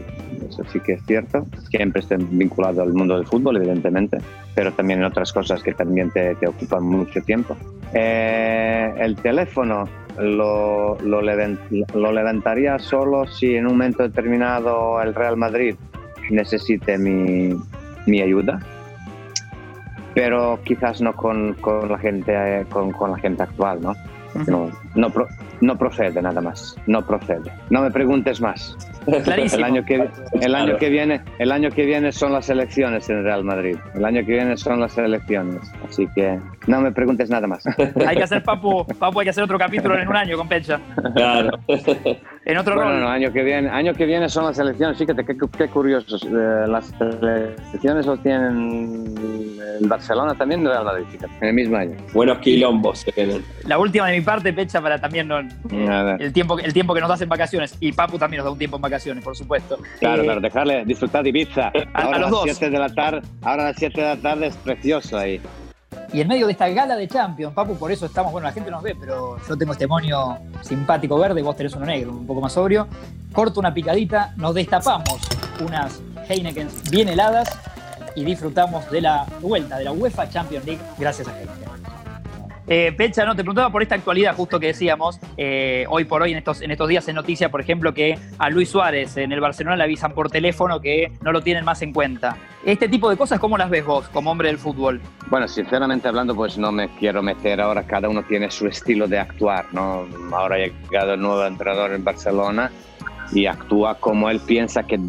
Speaker 5: eso sí que es cierto. Siempre estoy vinculado al mundo del fútbol, evidentemente, pero también en otras cosas que también te, te ocupan mucho tiempo. Eh, el teléfono lo, lo, levantaría solo si en un momento determinado el Real Madrid necesite mi, mi ayuda, pero quizás no con, con la gente con, con la gente actual, ¿no? No, no, no procede nada más, no procede. No me preguntes más.
Speaker 2: Clarísimo.
Speaker 5: El año que el año que viene, el año que viene son las elecciones en Real Madrid. El año que viene son las elecciones, así que no me preguntes nada más.
Speaker 2: Hay que hacer, Papu, Papu, hay que hacer otro capítulo en un año con Pecha.
Speaker 3: Claro.
Speaker 2: En otro
Speaker 5: Bueno,
Speaker 2: rol.
Speaker 5: no, año que viene, año que viene son las elecciones. Fíjate qué, qué curiosos. Eh, las elecciones los tienen el Barcelona también, Real Madrid, fíjate, en el mismo año.
Speaker 3: Buenos quilombos se tienen.
Speaker 2: La última de mi parte, Pecha, para también no,
Speaker 5: A ver.
Speaker 2: el, tiempo, el tiempo que nos das en vacaciones. Y Papu también nos da un tiempo en vacaciones, por supuesto.
Speaker 5: Claro,
Speaker 2: Eh,
Speaker 5: claro, dejarle disfrutar de Ibiza.
Speaker 2: a
Speaker 5: Ahora
Speaker 2: los
Speaker 5: las
Speaker 2: dos.
Speaker 5: 7 de la tarde, ahora a las 7 de la tarde es precioso ahí.
Speaker 2: Y en medio de esta gala de Champions, Papu, por eso estamos, bueno, la gente nos ve, pero yo tengo este moño simpático verde, vos tenés uno negro, un poco más sobrio. Corto una picadita, nos destapamos unas Heineken bien heladas y disfrutamos de la vuelta de la UEFA Champions League gracias a Heineken. Eh, Pecha, no, te preguntaba por esta actualidad, justo que decíamos, eh, hoy por hoy, en estos, en estos días en noticia, por ejemplo, que a Luis Suárez en el Barcelona le avisan por teléfono que no lo tienen más en cuenta. Este tipo de cosas, ¿cómo las ves vos como hombre del fútbol?
Speaker 5: Bueno, sinceramente hablando, pues no me quiero meter ahora, cada uno tiene su estilo de actuar, ¿no? Ahora ha llegado el nuevo entrenador en Barcelona y actúa como él piensa que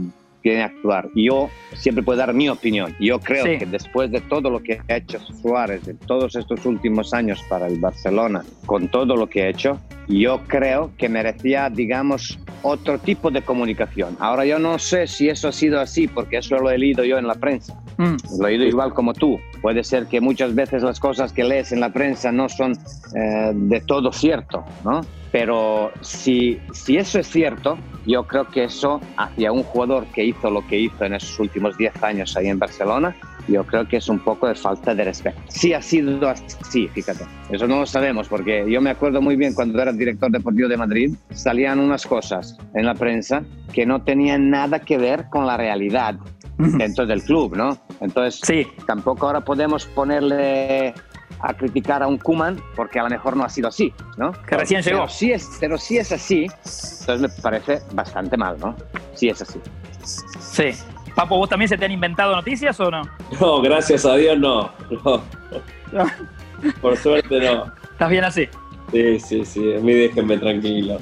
Speaker 5: que actuar. Yo siempre puedo dar mi opinión. Yo creo
Speaker 2: Sí.
Speaker 5: que después de todo lo que ha hecho Suárez en todos estos últimos años para el Barcelona, con todo lo que ha hecho, yo creo que merecía, digamos, otro tipo de comunicación. Ahora yo no sé si eso ha sido así, porque eso lo he leído yo en la prensa.
Speaker 2: Mm.
Speaker 5: Lo he oído igual como tú. Puede ser que muchas veces las cosas que lees en la prensa no son eh, de todo cierto, ¿no? Pero si, si eso es cierto, yo creo que eso hacia un jugador que hizo lo que hizo en esos últimos 10 años ahí en Barcelona, yo creo que es un poco de falta de respeto. Sí ha sido así, fíjate. Eso no lo sabemos porque yo me acuerdo muy bien cuando era director deportivo de Madrid, salían unas cosas en la prensa que no tenían nada que ver con la realidad dentro del club, ¿no? Entonces,
Speaker 2: Sí.
Speaker 5: tampoco ahora podemos ponerle a criticar a un Kuman porque a lo mejor no ha sido así, ¿no?
Speaker 2: Que recién
Speaker 5: Pero
Speaker 2: llegó.
Speaker 5: si es, pero si es así, entonces me parece bastante mal, ¿no? Si es así.
Speaker 2: Sí. Papo, ¿vos también se te han inventado noticias o no?
Speaker 3: No, gracias a Dios no. no. Por suerte no.
Speaker 2: ¿Estás bien así?
Speaker 3: Sí, sí, sí. A mí déjenme tranquilo.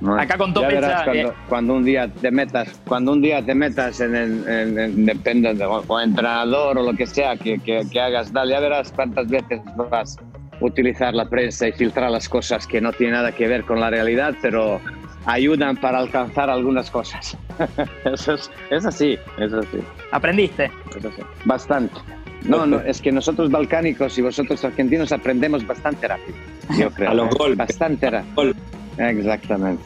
Speaker 5: ¿No?
Speaker 2: Acá contó
Speaker 5: Ya verás
Speaker 2: Pecha,
Speaker 5: cuando,
Speaker 2: eh.
Speaker 5: cuando un día te metas, cuando un día te metas en, el, en- en- depende de, o, o entrenador o lo que sea que, que, que hagas, dale, ya verás cuántas veces vas a utilizar la prensa y filtrar las cosas que no tienen nada que ver con la realidad, pero ayudan para alcanzar algunas cosas. eso es, es así, es así.
Speaker 2: ¿Aprendiste?
Speaker 5: Eso sí, Bastante. No, no, es que nosotros balcánicos y vosotros argentinos aprendemos bastante rápido, yo creo.
Speaker 3: A los
Speaker 5: ¿eh?
Speaker 3: golpes.
Speaker 5: Bastante rápido. Exactamente.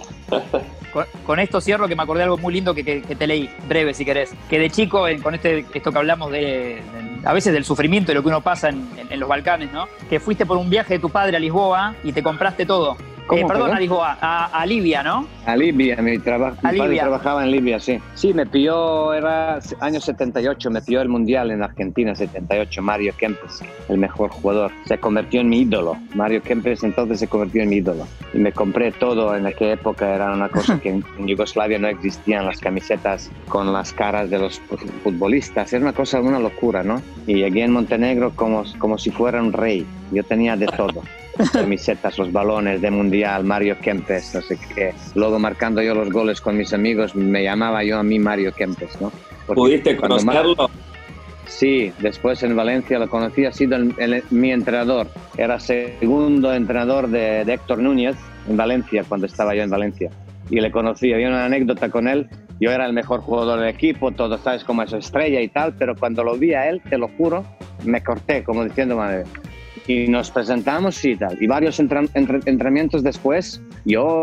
Speaker 2: Con, esto cierro que me acordé de algo muy lindo que, que- que te leí, breve si querés. Que de chico, con este, esto que hablamos de, a veces del sufrimiento y lo que uno pasa en- en los Balcanes, ¿no? Que fuiste por un viaje de tu padre a Lisboa y te compraste todo.
Speaker 5: ¿Cómo,
Speaker 2: Eh, perdón,
Speaker 5: perdón?
Speaker 2: a Lisboa, a, a Libia, ¿no?
Speaker 5: A Libia, mi, traba- mi
Speaker 2: A
Speaker 5: padre
Speaker 2: Libia.
Speaker 5: trabajaba en Libia, sí. Sí, me pilló, era año 78, me pilló el Mundial en Argentina 78, Mario Kempes, el mejor jugador. Se convirtió en mi ídolo. Mario Kempes entonces se convirtió en mi ídolo. Y me compré todo en aquella época, era una cosa que en, en Yugoslavia no existían, las camisetas con las caras de los futbolistas. Era una cosa, una locura, ¿no? Y llegué en Montenegro como, como si fuera un rey. Yo tenía de todo camisetas, los balones de mundial, Mario Kempes, no sé qué. Luego marcando yo los goles con mis amigos, me llamaba yo a mí Mario Kempes, ¿no? Porque
Speaker 3: ¿Pudiste
Speaker 5: cuando Mar-
Speaker 3: conocerlo?
Speaker 5: Sí, después en Valencia lo conocí, ha sido el- el- mi entrenador. Era segundo entrenador de, de Héctor Núñez en Valencia, cuando estaba yo en Valencia. Y le conocí, había una anécdota con él. Yo era el mejor jugador del equipo, todo sabes como es estrella y tal, pero cuando lo vi a él, te lo juro, me corté, como diciendo, madre. Y nos presentamos y tal. Y varios entra- entre- entrenamientos después, yo,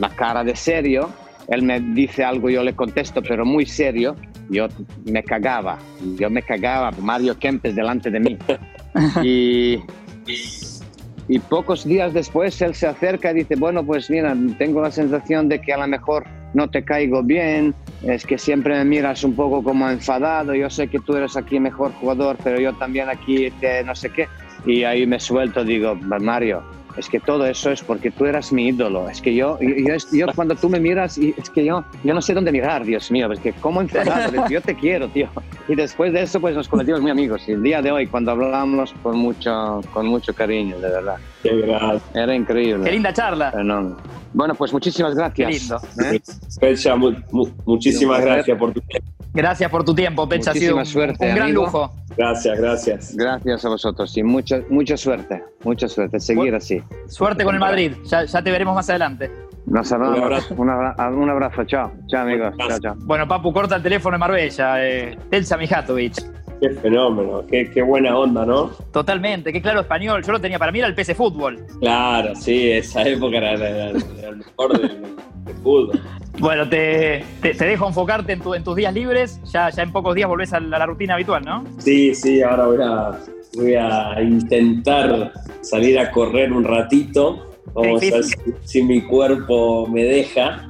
Speaker 5: la cara de serio, él me dice algo, yo le contesto, pero muy serio, yo me cagaba, yo me cagaba, Mario Kempes delante de mí. Y, y pocos días después él se acerca y dice, bueno, pues mira, tengo la sensación de que a lo mejor no te caigo bien, es que siempre me miras un poco como enfadado, yo sé que tú eres aquí mejor jugador, pero yo también aquí te no sé qué. Y ahí me suelto, digo, Mario, es que todo eso es porque tú eras mi ídolo. Es que yo, yo, yo- cuando tú me miras, es que yo, yo no sé dónde mirar, Dios mío, es que cómo enfadado, yo te quiero, tío. Y después de eso, pues nos convertimos muy amigos. Y el día de hoy, cuando hablamos con mucho, con mucho cariño, de verdad.
Speaker 3: Qué grande.
Speaker 5: Era increíble.
Speaker 2: Qué linda charla.
Speaker 5: Enorme. Bueno, pues muchísimas gracias.
Speaker 2: Qué lindo.
Speaker 5: ¿eh?
Speaker 3: Pecha, mu- mu- muchísimas
Speaker 5: Un
Speaker 3: gracias por tu tiempo.
Speaker 2: Gracias por tu tiempo, Pecha. Ha sido un,
Speaker 5: Muchísima suerte,
Speaker 2: un gran
Speaker 5: amigo.
Speaker 2: lujo.
Speaker 3: Gracias, gracias.
Speaker 5: Gracias a vosotros y mucha, mucha suerte, mucha suerte. Seguir
Speaker 2: Bueno.
Speaker 5: así.
Speaker 2: Suerte con el Madrid. Ya, ya te veremos más adelante.
Speaker 3: Un abrazo.
Speaker 5: Un abra- un abrazo. Chao. Chao, amigos. Chao, chao.
Speaker 2: Bueno, Papu, corta el teléfono en Marbella. Eh, Telsa Mijatovic.
Speaker 3: Qué fenómeno, qué, qué buena onda, ¿no?
Speaker 2: Totalmente, qué claro español. Yo lo tenía para mí, era el PC Fútbol.
Speaker 3: Claro, sí, esa época era, era- era el mejor del, del fútbol.
Speaker 2: Bueno, te, te- te dejo enfocarte en, tu- en tus días libres. Ya, ya en pocos días volvés a la, a la rutina habitual, ¿no?
Speaker 3: Sí, sí, ahora voy a, voy a intentar salir a correr un ratito. Vamos a ver si, si mi cuerpo me deja.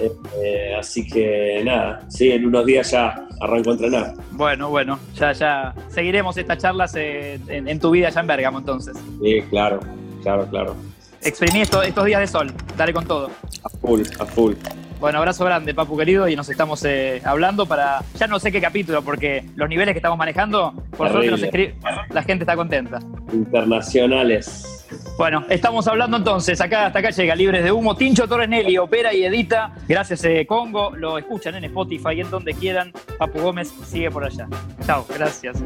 Speaker 3: Eh, eh, así que nada, sí, en unos días ya arranco a entrenar.
Speaker 2: Bueno, bueno, ya, ya seguiremos estas charlas eh, en, en tu vida ya en Bergamo entonces.
Speaker 3: Sí, claro, claro, claro.
Speaker 2: Exprimí esto- estos días de sol, dale con todo.
Speaker 3: A full, a full.
Speaker 2: Bueno, abrazo grande, Papu querido, y nos estamos eh, hablando para, ya no sé qué capítulo, porque los niveles que estamos manejando, por suerte nos escribe, la gente está contenta.
Speaker 3: Internacionales.
Speaker 2: Bueno, estamos hablando entonces, acá hasta acá llega Libres de Humo, Tincho Torres Nelly opera y edita, gracias eh, Congo, lo escuchan en Spotify, en donde quieran, Papu Gómez sigue por allá. Chao, gracias.